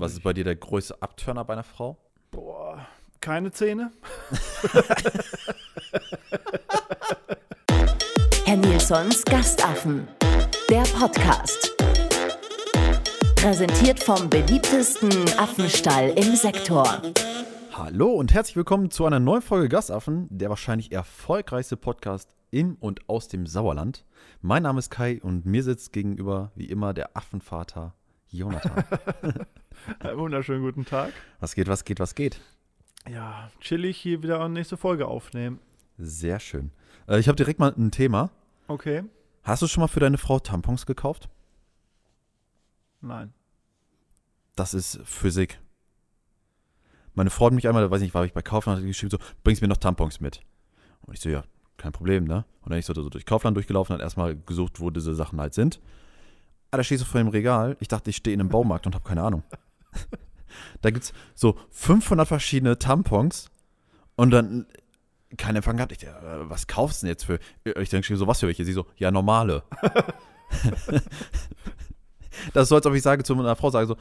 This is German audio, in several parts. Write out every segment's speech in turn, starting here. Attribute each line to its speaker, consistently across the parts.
Speaker 1: Was ist bei dir der größte Abturner bei einer Frau?
Speaker 2: Boah, keine Zähne.
Speaker 3: Herr Nilsons Gastaffen. Der Podcast. Präsentiert vom beliebtesten Affenstall im Sektor.
Speaker 1: Hallo und herzlich willkommen zu einer neuen Folge Gastaffen, der wahrscheinlich erfolgreichste Podcast in und aus dem Sauerland. Mein Name ist Kai und mir sitzt gegenüber wie immer der Affenvater Jonathan.
Speaker 2: Einen wunderschönen guten Tag.
Speaker 1: was geht, was geht, was geht?
Speaker 2: Ja, chillig hier wieder eine nächste Folge aufnehmen.
Speaker 1: Sehr schön. Äh, ich habe direkt mal ein Thema.
Speaker 2: Okay.
Speaker 1: Hast du schon mal für deine Frau Tampons gekauft?
Speaker 2: Nein.
Speaker 1: Das ist Physik. Meine Frau hat mich einmal, weiß nicht, war ich bei Kaufland, hat geschrieben so, bringst mir noch Tampons mit. Und ich so, ja, kein Problem, ne? Und dann ich so, so durch Kaufland durchgelaufen, hat erstmal gesucht, wo diese Sachen halt sind. Ah, da stehst du vor dem Regal. Ich dachte, ich stehe in einem Baumarkt und habe keine Ahnung. da gibt's so 500 verschiedene Tampons und dann kein Empfang gehabt. Ich dachte, äh, was kaufst du denn jetzt für? Ich denke so, was für welche? Sie so, ja, normale. das ist so, als ob ich sage zu meiner Frau, sage so,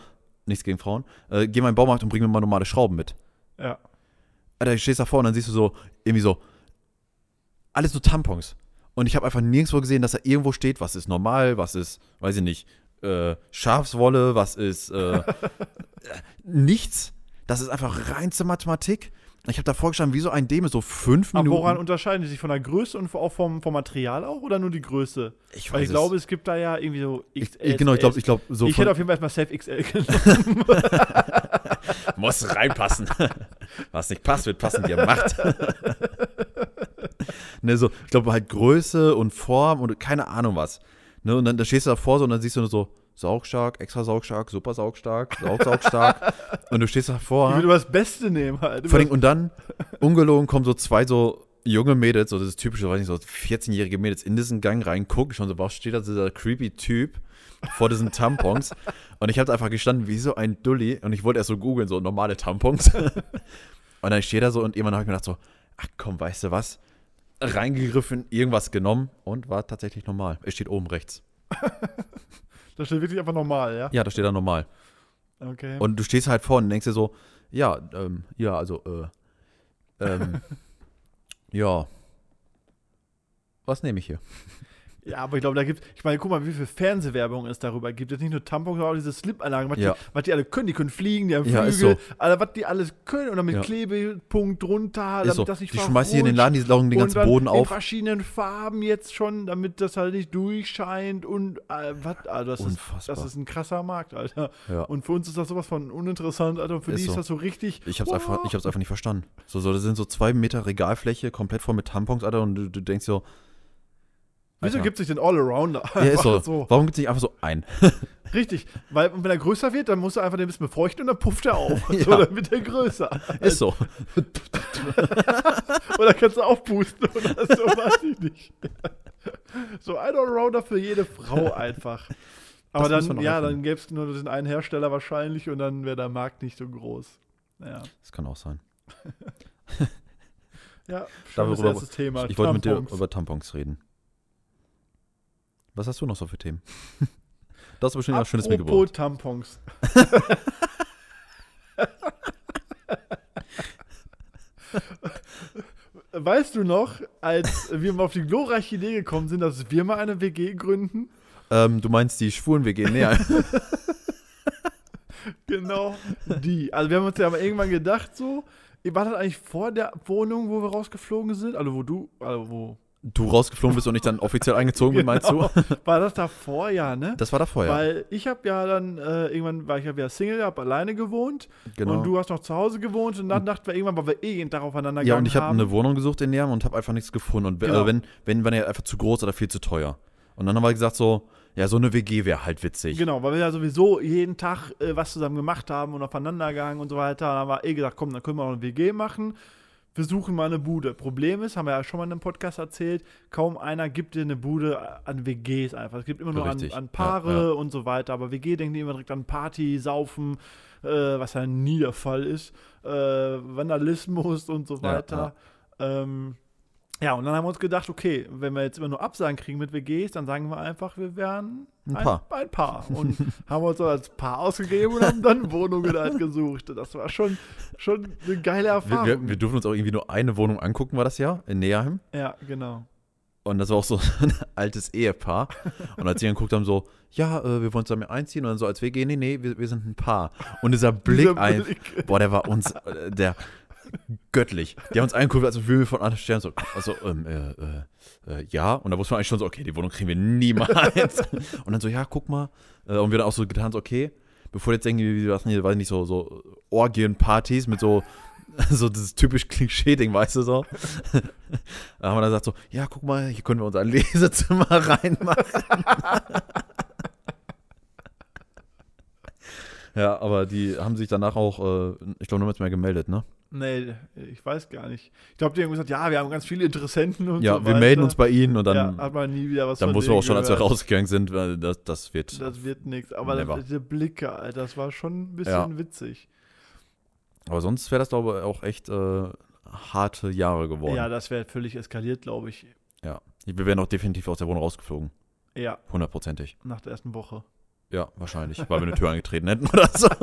Speaker 1: nichts gegen Frauen, äh, geh mal in den Baumarkt und bring mir mal normale Schrauben mit.
Speaker 2: Ja.
Speaker 1: Alter, du stehst davor und dann siehst du so, irgendwie so, alles so Tampons. Und ich habe einfach nirgendwo gesehen, dass da irgendwo steht, was ist normal, was ist, weiß ich nicht, äh, Schafswolle, was ist, äh, nichts. Das ist einfach reinste Mathematik. Ich habe da vorgestanden, wie so ein Deme, so fünf
Speaker 2: Aber
Speaker 1: Minuten.
Speaker 2: woran unterscheiden die sich von der Größe und auch vom, vom Material auch oder nur die Größe?
Speaker 1: ich
Speaker 2: Weil ich
Speaker 1: es.
Speaker 2: glaube, es gibt da ja irgendwie so
Speaker 1: ich,
Speaker 2: XL.
Speaker 1: ich, genau, ich glaube, ich glaube, so
Speaker 2: ich hätte auf jeden Fall erstmal Safe XL genommen.
Speaker 1: muss reinpassen. Was nicht passt, wird passen, dir macht. ne, so, ich glaube halt Größe und Form und keine Ahnung was. Ne, und dann da stehst du davor so und dann siehst du nur so saugstark, extra saugstark, super saugstark, saugsaugstark. und du stehst
Speaker 2: Ich
Speaker 1: davor.
Speaker 2: würde immer das Beste nehmen halt.
Speaker 1: Vor allem, und dann, ungelogen, kommen so zwei so junge Mädels, so das ist typische, weiß nicht, so 14-jährige Mädels in diesen Gang rein, gucken schon so, was steht da dieser creepy Typ vor diesen Tampons. und ich habe einfach gestanden wie so ein Dulli und ich wollte erst so googeln, so normale Tampons. und dann steht da so und irgendwann habe ich mir gedacht so, ach komm, weißt du was? Reingegriffen, irgendwas genommen und war tatsächlich normal. Es steht oben rechts.
Speaker 2: Das steht wirklich einfach normal, ja?
Speaker 1: Ja, da steht da normal.
Speaker 2: Okay.
Speaker 1: Und du stehst halt vorne und denkst dir so, ja, ähm, ja, also, äh, ähm, ja. Was nehme ich hier?
Speaker 2: Ja, aber ich glaube, da gibt ich meine, guck mal, wie viel Fernsehwerbung es darüber gibt. Jetzt nicht nur Tampons, sondern auch diese Slip-Anlagen, was,
Speaker 1: Ja.
Speaker 2: die, was die alle können. Die können fliegen, die haben
Speaker 1: Ja,
Speaker 2: Flügel,
Speaker 1: so.
Speaker 2: Alter, was die alles können. Und dann mit
Speaker 1: Ja.
Speaker 2: Klebepunkt drunter,
Speaker 1: Ist so.
Speaker 2: damit das nicht
Speaker 1: Die schmeißen hier in den. Laden, die laugen den ganzen Boden
Speaker 2: in
Speaker 1: auf.
Speaker 2: verschiedenen Farben jetzt schon, damit das halt nicht durchscheint und äh, was, Alter, das ist, das ist ein krasser Markt, Alter.
Speaker 1: Ja.
Speaker 2: Und für uns ist das sowas von uninteressant, Alter. Und für
Speaker 1: Ist
Speaker 2: die
Speaker 1: so.
Speaker 2: ist das so richtig.
Speaker 1: Ich hab's,
Speaker 2: wow.
Speaker 1: einfach, ich hab's einfach nicht verstanden. So, so, das sind so zwei Meter Regalfläche, komplett voll mit Tampons, Alter, und du, du denkst so,
Speaker 2: Wieso gibt sich den All-Arounder?
Speaker 1: ja, ist so.
Speaker 2: So.
Speaker 1: Warum gibt's nicht einfach so ein?
Speaker 2: Richtig, weil wenn er größer wird, dann musst du einfach den ein bisschen befeuchten und dann pufft er auf.
Speaker 1: Ja.
Speaker 2: So, dann wird er größer.
Speaker 1: Ist so.
Speaker 2: Oder kannst du aufpusten oder so, weiß ich nicht. So ein Allrounder für jede Frau einfach. Aber
Speaker 1: Das
Speaker 2: dann, ja, dann gäbe es nur diesen einen Hersteller wahrscheinlich und dann wäre der Markt nicht so groß. Ja,
Speaker 1: Das kann auch sein.
Speaker 2: ja schönes
Speaker 1: Darüber-
Speaker 2: erstes Thema.
Speaker 1: Ich wollte mit dir über Tampons reden. Was hast du noch so für Themen? Das ist bestimmt was Schönes
Speaker 2: Apropos
Speaker 1: mitgebracht.
Speaker 2: Tampons. Weißt du noch, als wir mal auf die glorreiche Idee gekommen sind, dass wir mal eine WG gründen?
Speaker 1: Ähm, du meinst die schwulen WG? Nee,
Speaker 2: Genau, die. Also wir haben uns ja mal irgendwann gedacht, so, war das eigentlich vor der Wohnung, wo wir rausgeflogen sind? Also wo du, also wo?
Speaker 1: Du rausgeflogen bist und ich dann offiziell eingezogen bin, meinst du?
Speaker 2: Genau. War das davor, ja, ne?
Speaker 1: Das war davor, ja.
Speaker 2: Weil ich habe ja dann, äh, irgendwann war ich ja wieder Single, habe alleine gewohnt
Speaker 1: Genau.
Speaker 2: und du hast noch zu Hause gewohnt und dann dachten wir irgendwann, weil wir eh jeden Tag aufeinander
Speaker 1: Ja, und ich habe eine Wohnung gesucht in Nerm und habe einfach nichts gefunden. Und
Speaker 2: Genau.
Speaker 1: äh, wenn, wenn, wenn ja einfach zu groß oder viel zu teuer. Und dann haben wir gesagt so, ja, so eine WG wäre halt witzig.
Speaker 2: Genau, weil wir ja sowieso jeden Tag äh, was zusammen gemacht haben und aufeinander gegangen und so weiter. Dann haben wir eh gesagt, komm, dann können wir auch eine WG machen. Wir suchen mal eine Bude. Problem ist, haben wir ja schon mal in einem Podcast erzählt, kaum einer gibt dir eine Bude an WGs einfach. Es gibt immer nur an, an Paare
Speaker 1: Ja, ja.
Speaker 2: und so weiter. Aber WG die immer direkt an Party, Saufen, äh, was ja nie der Fall ist. Äh, Vandalismus und so
Speaker 1: Ja,
Speaker 2: weiter. Ähm, Ja, und dann haben wir uns gedacht, okay, wenn wir jetzt immer nur Absagen kriegen mit WGs, dann sagen wir einfach, wir wären
Speaker 1: Ein Paar.
Speaker 2: Ein Paar. Und haben uns so als Paar ausgegeben und haben dann Wohnungen halt gesucht. Das war schon, schon eine geile
Speaker 1: Wir,
Speaker 2: Erfahrung.
Speaker 1: wir, wir durften uns auch irgendwie nur eine Wohnung angucken, war das ja, in Neheim.
Speaker 2: ja, genau.
Speaker 1: Und das war auch so ein altes Ehepaar. Und als sie dann geguckt haben, so, ja, äh, wir wollen zusammen einziehen. Und dann so als WG, nee, nee, wir, wir sind ein Paar. Und dieser Blick,
Speaker 2: Dieser
Speaker 1: ein,
Speaker 2: Blick.
Speaker 1: boah, der war uns, äh, der göttlich. Die haben uns angeguckt, als würden wir von anderen Sternen so, also, ähm, äh, äh, äh, ja. Und da wusste man eigentlich schon so, okay, die Wohnung kriegen wir niemals. und dann so, ja, guck mal. Äh, und wir dann auch so getan, so, okay, bevor jetzt irgendwie, wie was hier, weiß ich nicht, so, so Orgienpartys mit so, so dieses typisch Klischee-Ding, weißt du so. da haben wir dann gesagt so, ja, guck mal, hier können wir unser Lesezimmer reinmachen. Ja, aber die haben sich danach auch, äh, ich glaube, niemals mehr gemeldet, ne?
Speaker 2: Nee, ich weiß gar nicht. Ich glaube, die haben gesagt, ja, wir haben ganz viele Interessenten und
Speaker 1: Ja,
Speaker 2: so
Speaker 1: wir
Speaker 2: weiter.
Speaker 1: melden uns bei ihnen und
Speaker 2: ja,
Speaker 1: dann,
Speaker 2: hat man nie wieder was
Speaker 1: dann wussten wir auch schon, als wir
Speaker 2: gehört.
Speaker 1: rausgegangen sind, weil das, das wird.
Speaker 2: Das wird nichts. Aber das, diese Blicke, Alter, das war schon ein bisschen
Speaker 1: Ja.
Speaker 2: witzig.
Speaker 1: aber sonst wäre das, glaube ich, auch echt äh, harte Jahre geworden.
Speaker 2: Ja, das wäre völlig eskaliert, glaube ich.
Speaker 1: ja. Wir wären auch definitiv aus der Wohnung rausgeflogen.
Speaker 2: Ja,
Speaker 1: Hundertprozentig.
Speaker 2: nach der ersten Woche.
Speaker 1: Ja, wahrscheinlich, weil wir eine Tür angetreten hätten oder so.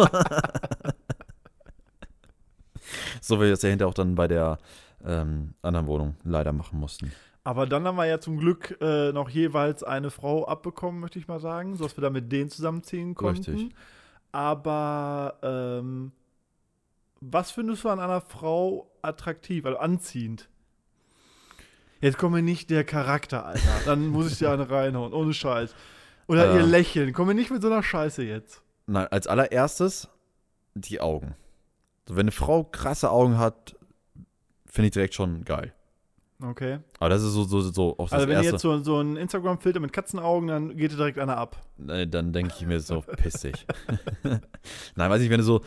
Speaker 1: so wie wir es ja hinterher auch dann bei der ähm, anderen Wohnung leider machen mussten.
Speaker 2: Aber dann haben wir ja zum Glück äh, noch jeweils eine Frau abbekommen, möchte ich mal sagen, sodass wir da mit denen zusammenziehen konnten.
Speaker 1: Richtig.
Speaker 2: Aber ähm, was findest du an einer Frau attraktiv, also anziehend? Jetzt kommt mir nicht der Charakter, Alter. Dann muss ich dir eine reinhauen, ohne Scheiß. Oder ihr
Speaker 1: Ähm.
Speaker 2: Lächeln. Komm mir nicht mit so einer Scheiße jetzt.
Speaker 1: Nein, als allererstes die Augen. So, wenn eine Frau krasse Augen hat, finde ich direkt schon geil.
Speaker 2: Okay.
Speaker 1: Aber das ist so, so, so auch das
Speaker 2: Also wenn ihr
Speaker 1: Erste.
Speaker 2: jetzt so, so einen Instagram-Filter mit Katzenaugen, dann geht dir direkt einer ab.
Speaker 1: Äh, dann denke ich mir so, piss dich. Nein, weiß ich, wenn du so.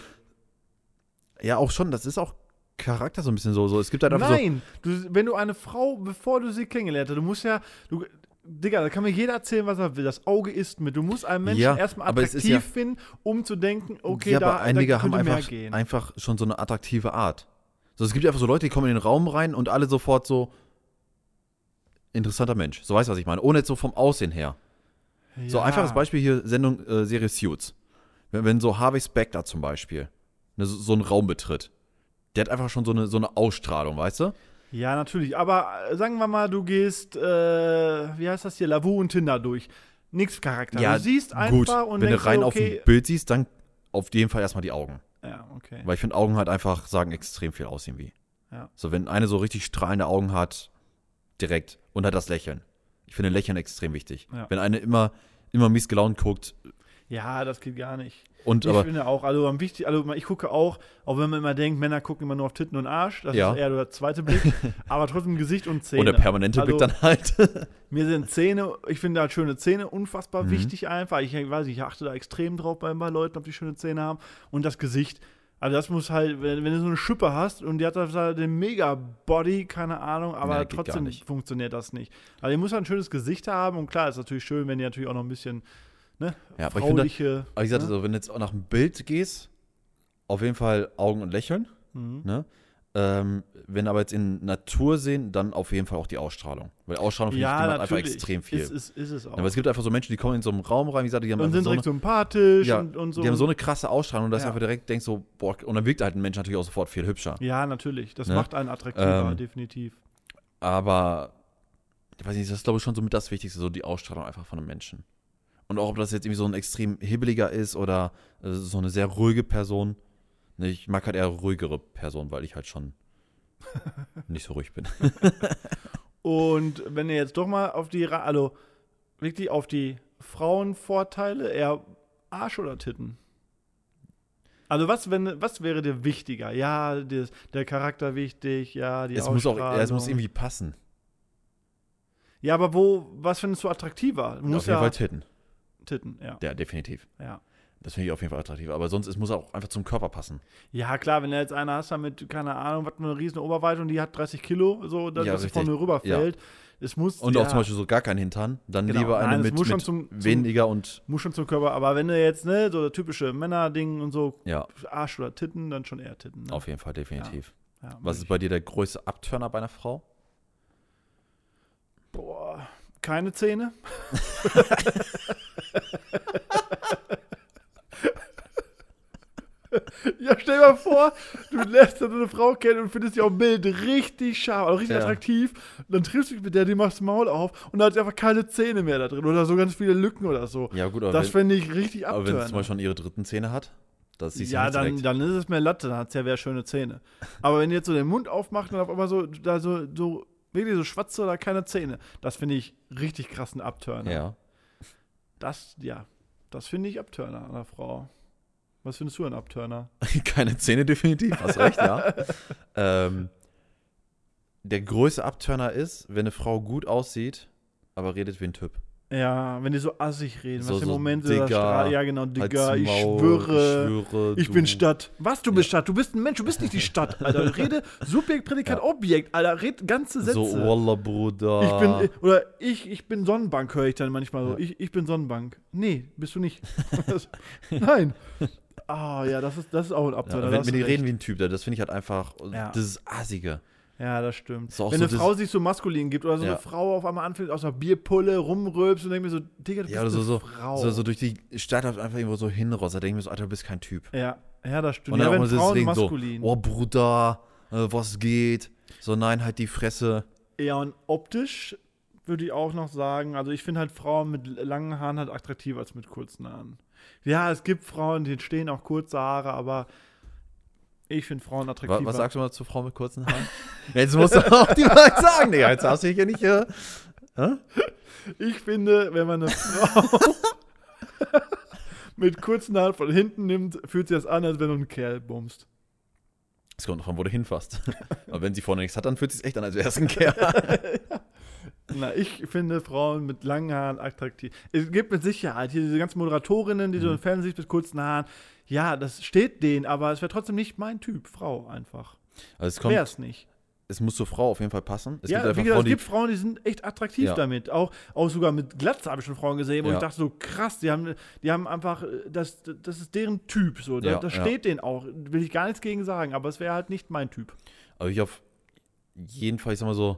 Speaker 1: Ja, auch schon, das ist auch Charakter so ein bisschen so. so. Es gibt halt einfach so.
Speaker 2: Nein, du, wenn du eine Frau, bevor du sie kennengelernt hast, du musst ja, du, Digga, da kann mir jeder erzählen, was er will. Das Auge ist mit. Du musst einen Menschen
Speaker 1: Ja,
Speaker 2: erstmal attraktiv
Speaker 1: ja-
Speaker 2: finden, um zu denken, okay,
Speaker 1: ja,
Speaker 2: da,
Speaker 1: aber einige
Speaker 2: da
Speaker 1: haben einfach,
Speaker 2: gehen.
Speaker 1: einfach schon so eine attraktive Art. So, es gibt einfach so Leute, die kommen in den Raum rein und alle sofort so. Interessanter Mensch. So weißt du, was ich meine. Ohne jetzt so vom Aussehen her. So
Speaker 2: Ja.
Speaker 1: einfaches Beispiel hier, Sendung, äh, Serie Suits. Wenn, wenn so Harvey Specter zum Beispiel ne, so, so einen Raum betritt, der hat einfach schon so eine, so eine Ausstrahlung, weißt du?
Speaker 2: Ja, natürlich. Aber äh, sagen wir mal, du gehst, äh, wie heißt das hier, Lavu und Tinder durch. Nix Charakter. du siehst einfach
Speaker 1: gut.
Speaker 2: und
Speaker 1: wenn
Speaker 2: denkst
Speaker 1: du rein
Speaker 2: dir,
Speaker 1: auf
Speaker 2: okay,
Speaker 1: ein Bild siehst, dann auf jeden Fall erstmal die Augen.
Speaker 2: Ja, okay.
Speaker 1: Weil ich finde, Augen halt einfach sagen extrem viel aus irgendwie.
Speaker 2: Ja.
Speaker 1: So, wenn eine so richtig strahlende Augen hat, direkt. Und hat das Lächeln. Ich finde Lächeln extrem wichtig.
Speaker 2: Ja.
Speaker 1: Wenn eine immer, immer mies gelaunt guckt
Speaker 2: Ja, das geht gar nicht.
Speaker 1: und
Speaker 2: Ich
Speaker 1: aber.
Speaker 2: finde auch, also am wichtig, also ich gucke auch, auch wenn man immer denkt, Männer gucken immer nur auf Titten und Arsch, das
Speaker 1: Ja.
Speaker 2: ist eher der zweite Blick, aber trotzdem Gesicht und Zähne.
Speaker 1: Und der permanente
Speaker 2: also,
Speaker 1: Blick dann halt.
Speaker 2: Mir sind Zähne, ich finde halt schöne Zähne unfassbar
Speaker 1: Mhm.
Speaker 2: wichtig einfach. Ich weiß nicht, ich achte da extrem drauf bei, bei Leuten, ob die schöne Zähne haben. Und das Gesicht. Also das muss halt, wenn, wenn du so eine Schippe hast und die hat halt den Mega-Body, keine Ahnung, aber
Speaker 1: Nee,
Speaker 2: trotzdem
Speaker 1: nicht.
Speaker 2: funktioniert das nicht. Also die muss halt ein schönes Gesicht haben und klar, ist natürlich schön, wenn die natürlich auch noch ein bisschen ne,
Speaker 1: Ja, aber ich finde, aber ich sagte
Speaker 2: ne?
Speaker 1: so, wenn du jetzt auch nach dem Bild gehst, auf jeden Fall Augen und Lächeln.
Speaker 2: Mhm.
Speaker 1: Ne? Ähm, wenn aber jetzt in Natur sehen, dann auf jeden Fall auch die Ausstrahlung. Weil Ausstrahlung finde ich,
Speaker 2: Ja,
Speaker 1: einfach extrem viel.
Speaker 2: Ist, ist, ist es auch.
Speaker 1: aber es gibt einfach so Menschen, die kommen in so einen Raum rein, wie gesagt, die haben
Speaker 2: und sind
Speaker 1: so eine,
Speaker 2: direkt sympathisch
Speaker 1: ja,
Speaker 2: und, und so.
Speaker 1: die haben so eine krasse Ausstrahlung, dass
Speaker 2: Ja.
Speaker 1: du einfach direkt denkst so, boah, und dann wirkt halt ein Mensch natürlich auch sofort viel hübscher.
Speaker 2: ja, natürlich. Das
Speaker 1: Ne?
Speaker 2: macht einen attraktiver,
Speaker 1: Ähm,
Speaker 2: definitiv.
Speaker 1: Aber, ich weiß nicht, das ist glaube ich schon so mit das Wichtigste, so die Ausstrahlung einfach von einem Menschen. Und auch, ob das jetzt irgendwie so ein extrem hibbeliger ist oder äh, so eine sehr ruhige Person. Ich mag halt eher ruhigere Personen, weil ich halt schon nicht so ruhig bin.
Speaker 2: Und wenn ihr jetzt doch mal auf die, also wirklich auf die Frauenvorteile, eher Arsch oder Titten? Also was, wenn, was wäre dir wichtiger? Ja, der, der Charakter wichtig, ja, die
Speaker 1: es muss auch, es muss irgendwie passen.
Speaker 2: Ja, aber wo, was findest du attraktiver? Du
Speaker 1: Auf jeden
Speaker 2: ja
Speaker 1: Fall Titten.
Speaker 2: Titten, ja.
Speaker 1: Ja, definitiv.
Speaker 2: ja.
Speaker 1: Das finde ich auf jeden Fall attraktiv. Aber sonst, es muss auch einfach zum Körper passen.
Speaker 2: Ja, klar, wenn du jetzt einer hast, mit, keine Ahnung, was eine riesen Oberweite und die hat 30 Kilo, so, dass
Speaker 1: Ja,
Speaker 2: das
Speaker 1: richtig.
Speaker 2: vorne rüberfällt. Es muss,
Speaker 1: Und
Speaker 2: ja,
Speaker 1: auch zum Beispiel so gar keinen Hintern. Dann
Speaker 2: Genau.
Speaker 1: lieber eine
Speaker 2: Nein, es
Speaker 1: mit,
Speaker 2: muss
Speaker 1: mit
Speaker 2: zum-
Speaker 1: weniger und
Speaker 2: muss schon zum Körper, aber wenn du jetzt, ne, so der typische Männerding und so,
Speaker 1: ja,
Speaker 2: Arsch oder Titten, dann schon eher Titten. Ne?
Speaker 1: auf jeden Fall, definitiv.
Speaker 2: Ja,
Speaker 1: Was ist bei dir der größte Abturner bei einer Frau?
Speaker 2: keine Zähne. ja, stell dir mal vor, du lernst dann eine Frau kennen und findest sie auf dem Bild richtig scharf, also richtig
Speaker 1: Ja.
Speaker 2: attraktiv. Und dann triffst du dich mit der, die machst das Maul auf und da hat sie einfach keine Zähne mehr da drin oder so ganz viele Lücken oder so.
Speaker 1: Ja, gut, aber
Speaker 2: das fände ich richtig
Speaker 1: aber wenn sie zum. Beispiel schon ihre dritten Zähne hat, das siehst du
Speaker 2: Ja,
Speaker 1: nicht
Speaker 2: dann, dann ist es mehr Latte, dann hat sie ja wieder schöne Zähne. Aber wenn die jetzt so den Mund aufmacht und auf einmal so, da so, so wirklich so schwatze oder keine Zähne, das finde ich richtig krassen Abturner.
Speaker 1: Ja.
Speaker 2: Das, ja, das finde ich Abturner an einer Frau. Was findest du an Abturner?
Speaker 1: Keine Zähne definitiv, hast recht, ja. ähm, der größte Abturner ist, wenn eine Frau gut aussieht, aber redet wie ein Typ.
Speaker 2: Ja, wenn die so assig reden,
Speaker 1: So-
Speaker 2: was im
Speaker 1: so,
Speaker 2: Moment so
Speaker 1: Digga,
Speaker 2: Ja, genau, Digga,
Speaker 1: Halt's
Speaker 2: ich
Speaker 1: Maul,
Speaker 2: schwöre.
Speaker 1: ich, schwöre,
Speaker 2: Ich bin Stadt. Was, du bist Stadt? Du bist ein Mensch, du bist nicht die Stadt, Alter. Rede Subjekt, Prädikat,
Speaker 1: Ja.
Speaker 2: Objekt, Alter. Red ganze Sätze.
Speaker 1: So, Wallah, Bruder.
Speaker 2: Ich bin, oder ich, ich bin Sonnenbank, höre ich dann manchmal so.
Speaker 1: Ja.
Speaker 2: Ich, ich bin Sonnenbank. Nee, bist du nicht. Nein. Ah, ja, das ist, das ist auch ein Abturner.
Speaker 1: wenn, wenn die
Speaker 2: recht.
Speaker 1: reden wie ein Typ, das finde ich halt einfach, das ist assige.
Speaker 2: Ja, das stimmt. Wenn
Speaker 1: so
Speaker 2: eine Frau sich so maskulin gibt oder so
Speaker 1: Ja.
Speaker 2: eine Frau auf einmal anfängt aus einer Bierpulle rumrülpst und denkt mir so, Digga, du bist
Speaker 1: Ja, oder so,
Speaker 2: eine
Speaker 1: so,
Speaker 2: Frau.
Speaker 1: so, so durch die Stadt einfach irgendwo so hinrost, da denke ich mir so, Alter, du bist kein Typ.
Speaker 2: ja, ja, das stimmt.
Speaker 1: Und
Speaker 2: Ja,
Speaker 1: dann auch
Speaker 2: wenn Frauen maskulin.
Speaker 1: so, oh Bruder, äh, was geht? So, nein, halt die Fresse.
Speaker 2: Ja, und optisch würde ich auch noch sagen, also ich finde halt Frauen mit langen Haaren halt attraktiver als mit kurzen Haaren. Ja, es gibt Frauen, denen stehen auch kurze Haare, aber ich finde Frauen
Speaker 1: Was,
Speaker 2: attraktiver.
Speaker 1: was sagst du mal zu Frau mit kurzen Haaren? Ja, jetzt musst du auch die Wahrheit sagen, Digga. Jetzt hast du hier nicht. Äh, hä?
Speaker 2: Ich finde, wenn man eine Frau mit kurzen Haaren von hinten nimmt, fühlt sich das an, als wenn du einen Kerl bummst.
Speaker 1: Es kommt davon, wo du hinfasst. Aber wenn sie vorne nichts hat, dann fühlt es sich echt an, als wäre es ein Kerl.
Speaker 2: Na, ich finde Frauen mit langen Haaren attraktiv. Es gibt mit Sicherheit hier diese ganzen Moderatorinnen, die so
Speaker 1: Mhm.
Speaker 2: im Fernsehen siehst mit kurzen Haaren. Ja, das steht denen, aber es wäre trotzdem nicht mein Typ, Frau einfach.
Speaker 1: Also es kommt,
Speaker 2: Wäre es nicht.
Speaker 1: es muss zur Frau auf jeden Fall passen. Es
Speaker 2: ja,
Speaker 1: gibt
Speaker 2: wie gesagt,
Speaker 1: Frauen,
Speaker 2: es
Speaker 1: die.
Speaker 2: gibt Frauen, die sind echt attraktiv
Speaker 1: Ja.
Speaker 2: damit. Auch, auch sogar mit Glatze habe ich schon Frauen gesehen, wo
Speaker 1: Ja.
Speaker 2: ich dachte so, krass, die haben, die haben einfach, äh, das, das ist deren Typ. So. Da,
Speaker 1: Ja,
Speaker 2: das steht denen auch. Will ich gar nichts gegen sagen, aber es wäre halt nicht mein Typ.
Speaker 1: Aber ich auf jeden Fall, ich sag mal so.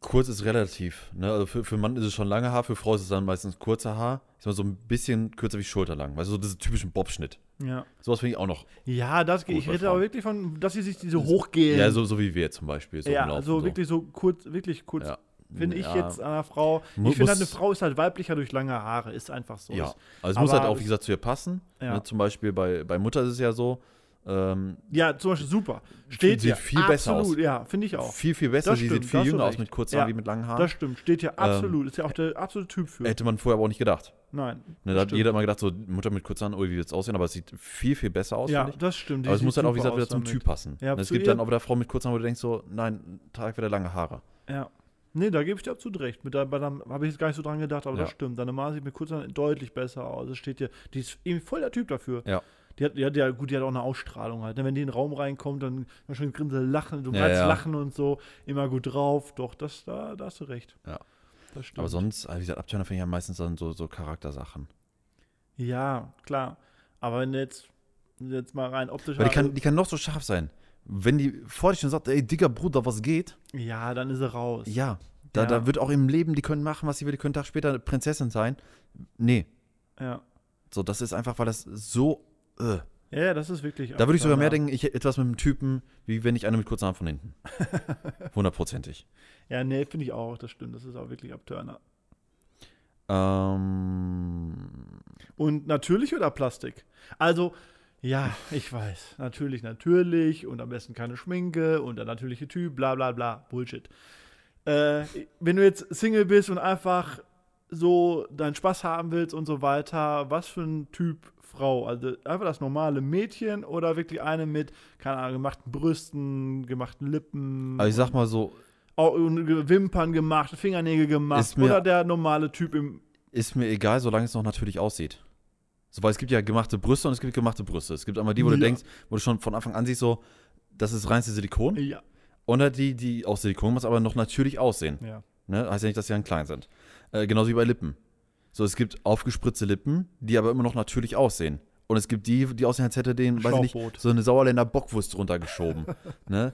Speaker 1: Kurz ist relativ. Ne? Also für, für Mann ist es schon lange Haar, für Frau ist es dann meistens kurzer Haar. Ich sag mal so ein bisschen kürzer wie schulterlang. Weißt du, so diese typischen Bobschnitt.
Speaker 2: Ja,
Speaker 1: Sowas finde ich auch noch.
Speaker 2: ja das geht. Ich rede aber wirklich von, dass sie sich diese hochgehen.
Speaker 1: Ja, so, so wie wir jetzt zum Beispiel. So
Speaker 2: ja,
Speaker 1: rumlaufen,
Speaker 2: so wirklich so kurz, wirklich kurz.
Speaker 1: Ja.
Speaker 2: Finde ich
Speaker 1: Ja.
Speaker 2: jetzt an einer Frau. Ich finde halt, eine Frau ist halt weiblicher durch lange Haare. Ist einfach so.
Speaker 1: Ja,
Speaker 2: Ist,
Speaker 1: also es muss halt
Speaker 2: Aber
Speaker 1: auch, wie gesagt, zu ihr passen.
Speaker 2: Ja.
Speaker 1: Ne, zum Beispiel bei, bei Mutter ist es ja so, ähm,
Speaker 2: ja zum Beispiel super. Steht
Speaker 1: Sieht
Speaker 2: ja
Speaker 1: viel besser
Speaker 2: absolut,
Speaker 1: aus.
Speaker 2: Ja, finde ich auch.
Speaker 1: viel, viel besser.
Speaker 2: Das
Speaker 1: Sie
Speaker 2: stimmt,
Speaker 1: sieht viel jünger aus mit kurzen
Speaker 2: Ja,
Speaker 1: Haaren wie mit langen Haaren.
Speaker 2: Das stimmt. Steht
Speaker 1: Ähm,
Speaker 2: ja absolut. ist ja auch der absolute Typ für.
Speaker 1: Hätte man vorher aber auch nicht gedacht.
Speaker 2: Nein.
Speaker 1: Ne, da hat
Speaker 2: stimmt.
Speaker 1: jeder mal gedacht, so Mutter mit kurzen Haaren, oh, wie wird es aussehen, aber es sieht viel, viel besser aus,
Speaker 2: Ja, das stimmt.
Speaker 1: Aber es muss halt auch, wie gesagt, wieder zum
Speaker 2: damit.
Speaker 1: Typ passen.
Speaker 2: Ja,
Speaker 1: es gibt dann auch wieder Frauen mit kurzen Haaren, wo du denkst so, nein, trag wieder lange Haare.
Speaker 2: Ja. Nee, da gebe ich dir absolut recht. Mit der, bei der habe ich jetzt gar nicht so dran gedacht, aber
Speaker 1: Ja.
Speaker 2: das stimmt. Deine Mama sieht mit kurz deutlich besser aus. Es steht hier, die ist irgendwie voll der Typ dafür.
Speaker 1: Ja.
Speaker 2: Die hat, die hat ja, gut, die hat auch eine Ausstrahlung halt. ne? Wenn die in den Raum reinkommt, dann immer schön grinsen, lachen, du bleibst
Speaker 1: ja.
Speaker 2: lachen und so, immer gut drauf. Doch, das, da, da hast du recht.
Speaker 1: Ja.
Speaker 2: Das stimmt.
Speaker 1: Aber sonst, also wie gesagt, Abturner finde ich ja meistens dann so, so Charaktersachen.
Speaker 2: Ja, klar. Aber wenn du jetzt, jetzt mal rein optisch.
Speaker 1: Weil die kann, die kann noch so scharf sein. Wenn die vor dich schon sagt, ey, dicker Bruder, was geht?
Speaker 2: ja, dann ist sie raus.
Speaker 1: Ja. Da,
Speaker 2: Ja.
Speaker 1: da wird auch im Leben, die können machen, was sie will, die können einen Tag später eine Prinzessin sein. Nee.
Speaker 2: Ja.
Speaker 1: So, das ist einfach, weil das so. Äh.
Speaker 2: Ja, das ist wirklich.
Speaker 1: Da würde ich sogar mehr denken, ich hätte etwas mit dem Typen, wie wenn ich eine mit kurzen Haaren von hinten. Hundertprozentig.
Speaker 2: Ja, nee, finde ich auch, das stimmt. Das ist auch wirklich Abturner.
Speaker 1: Ähm,
Speaker 2: Und natürlich oder Plastik? Also, ja, ich weiß. Natürlich, natürlich. Und am besten keine Schminke und der natürliche Typ, bla bla bla. Bullshit. Äh, wenn du jetzt Single bist und einfach so deinen Spaß haben willst und so weiter, was für ein Typ Frau? Also einfach das normale Mädchen oder wirklich eine mit, keine Ahnung, gemachten Brüsten, gemachten Lippen,
Speaker 1: also ich sag mal so,
Speaker 2: Wimpern gemacht, Fingernägel gemacht
Speaker 1: mir-
Speaker 2: oder der normale Typ im
Speaker 1: ist mir egal, solange es noch natürlich aussieht. So, weil es gibt ja gemachte Brüste und es gibt gemachte Brüste. Es gibt einmal die, wo du
Speaker 2: Ja.
Speaker 1: denkst, wo du schon von Anfang an siehst, so, das ist reinste Silikon.
Speaker 2: ja,
Speaker 1: halt die, die aus Silikon muss aber noch natürlich aussehen.
Speaker 2: ja.
Speaker 1: Ne? Heißt ja nicht, dass sie dann klein sind. Äh, genauso wie bei Lippen. So, es gibt aufgespritzte Lippen, die aber immer noch natürlich aussehen. Und es gibt die, die aussehen, als hätte den, weiß ich nicht, so eine Sauerländer Bockwurst drunter geschoben. ne?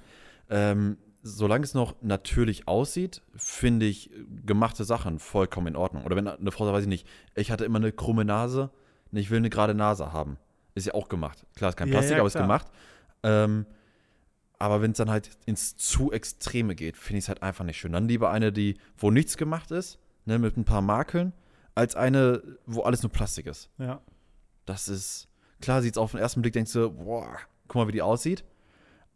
Speaker 1: ähm, solange es noch natürlich aussieht, finde ich gemachte Sachen vollkommen in Ordnung. Oder wenn eine Frau sagt, weiß ich nicht, ich hatte immer eine krumme Nase, nee, ich will eine gerade Nase haben. Ist ja auch gemacht. Klar, ist kein
Speaker 2: Ja,
Speaker 1: Plastik,
Speaker 2: ja,
Speaker 1: aber ist gemacht. Ähm, aber wenn es dann halt ins zu Extreme geht, finde ich es halt einfach nicht schön. Dann lieber eine, die, wo nichts gemacht ist, ne, mit ein paar Makeln, als eine, wo alles nur Plastik ist.
Speaker 2: Ja.
Speaker 1: Das ist, klar sieht es auf den ersten Blick, denkst du, boah, guck mal, wie die aussieht.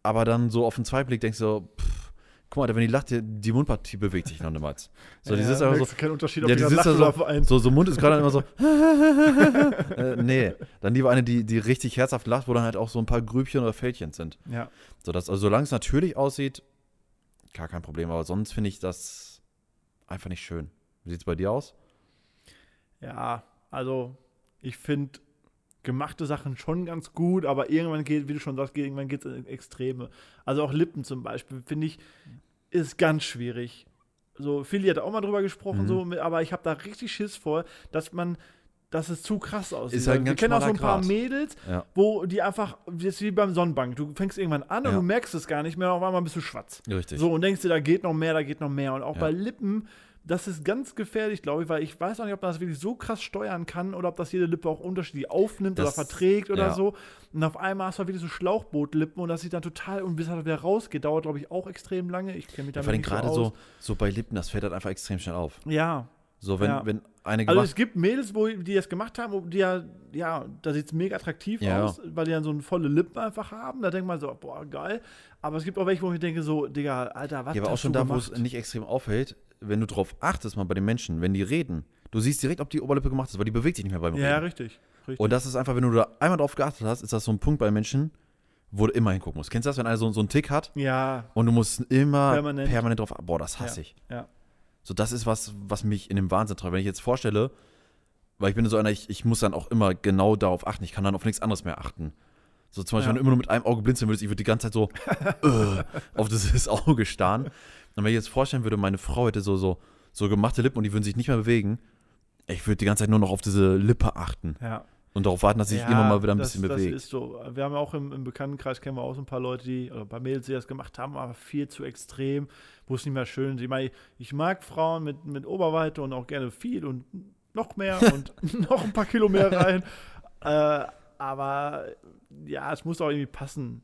Speaker 1: Aber dann so auf den zweiten Blick denkst du, pff, guck mal, wenn die lacht, die, die Mundpartie bewegt sich noch niemals. So, die
Speaker 2: ja,
Speaker 1: sitzt einfach so,
Speaker 2: du keinen Unterschied, ob
Speaker 1: ja,
Speaker 2: die
Speaker 1: die sitzt da so, so, so Mund ist gerade immer so, äh, nee, dann lieber eine, die, die richtig herzhaft lacht, wo dann halt auch so ein paar Grübchen oder Fältchen sind.
Speaker 2: Ja.
Speaker 1: So, das, also solange es natürlich aussieht, gar kein Problem, aber sonst finde ich das einfach nicht schön. Wie sieht es bei dir aus?
Speaker 2: Ja, also ich finde gemachte Sachen schon ganz gut, aber irgendwann geht, wie du schon sagst, irgendwann geht es in Extreme. Also auch Lippen zum Beispiel, finde ich, ist ganz schwierig. So, Philly hat auch mal drüber gesprochen,
Speaker 1: Mhm.
Speaker 2: so, aber ich habe da richtig Schiss vor, dass man, dass es zu krass aussieht.
Speaker 1: Ist halt
Speaker 2: Wir kennen auch so ein paar
Speaker 1: Grat.
Speaker 2: Mädels,
Speaker 1: Ja.
Speaker 2: wo die einfach, das ist wie beim Sonnenbank, du fängst irgendwann an und
Speaker 1: Ja.
Speaker 2: du merkst es gar nicht mehr, auf einmal bist du schwarz.
Speaker 1: Richtig.
Speaker 2: So, und denkst dir, da geht noch mehr, da geht noch mehr. Und auch
Speaker 1: Ja.
Speaker 2: bei Lippen, das ist ganz gefährlich, glaube ich, weil ich weiß auch nicht, ob man das wirklich so krass steuern kann oder ob das jede Lippe auch unterschiedlich aufnimmt
Speaker 1: Das-
Speaker 2: oder verträgt oder
Speaker 1: ja.
Speaker 2: so. Und auf einmal hast du halt wirklich so Schlauchbootlippen und das sieht dann total, und bis er wieder rausgeht, dauert, glaube ich, auch extrem lange. Ich kenne mich
Speaker 1: Ja,
Speaker 2: damit
Speaker 1: vor allem
Speaker 2: nicht
Speaker 1: gerade
Speaker 2: so
Speaker 1: so, bei Lippen, das fällt halt einfach extrem schnell auf.
Speaker 2: Ja.
Speaker 1: So, wenn,
Speaker 2: Ja.
Speaker 1: wenn eine
Speaker 2: Also es gibt Mädels, wo, die das gemacht haben, die ja, ja, da sieht es mega attraktiv
Speaker 1: Ja.
Speaker 2: aus, weil die dann so eine volle Lippen einfach haben. Da denkt man so, boah, geil. Aber es gibt auch welche, wo ich denke so, Digga, Alter, was
Speaker 1: Ja, aber auch schon da, wo es nicht extrem auffällt, wenn du drauf achtest, mal bei den Menschen, wenn die reden, du siehst direkt, ob die Oberlippe gemacht ist, weil die bewegt sich nicht mehr beim
Speaker 2: Ja,
Speaker 1: Reden.
Speaker 2: richtig. richtig.
Speaker 1: Und das ist einfach, wenn du da einmal drauf geachtet hast, ist das so ein Punkt bei Menschen, wo du immer hingucken musst. Kennst du das, wenn einer so, so einen Tick hat
Speaker 2: ja,
Speaker 1: und du musst immer
Speaker 2: Permanent.
Speaker 1: permanent, drauf Boah, das hasse
Speaker 2: Ja.
Speaker 1: ich.
Speaker 2: ja.
Speaker 1: So, das ist was, was mich in dem Wahnsinn treibt. Wenn ich jetzt vorstelle, weil ich bin so einer, ich, ich muss dann auch immer genau darauf achten. Ich kann dann auf nichts anderes mehr achten. So zum Beispiel,
Speaker 2: Ja.
Speaker 1: wenn du immer nur mit einem Auge blinzeln würdest, ich würde die ganze Zeit so äh, auf dieses Auge starren. Und wenn ich jetzt vorstellen würde, meine Frau hätte so, so, so gemachte Lippen und die würden sich nicht mehr bewegen, ich würde die ganze Zeit nur noch auf diese Lippe achten
Speaker 2: ja.
Speaker 1: und darauf warten, dass sie sich
Speaker 2: ja,
Speaker 1: immer mal wieder ein
Speaker 2: das,
Speaker 1: bisschen
Speaker 2: das
Speaker 1: bewegt.
Speaker 2: ist so. Wir haben auch im, im Bekanntenkreis, kennen wir auch so ein paar Leute, die, oder ein paar Mädels, die das gemacht haben, aber viel zu extrem, wo es nicht mehr schön ist. Ich meine, ich mag Frauen mit, mit Oberweite und auch gerne viel und noch mehr und noch ein paar Kilo mehr rein. äh, aber ja, es muss auch irgendwie passen.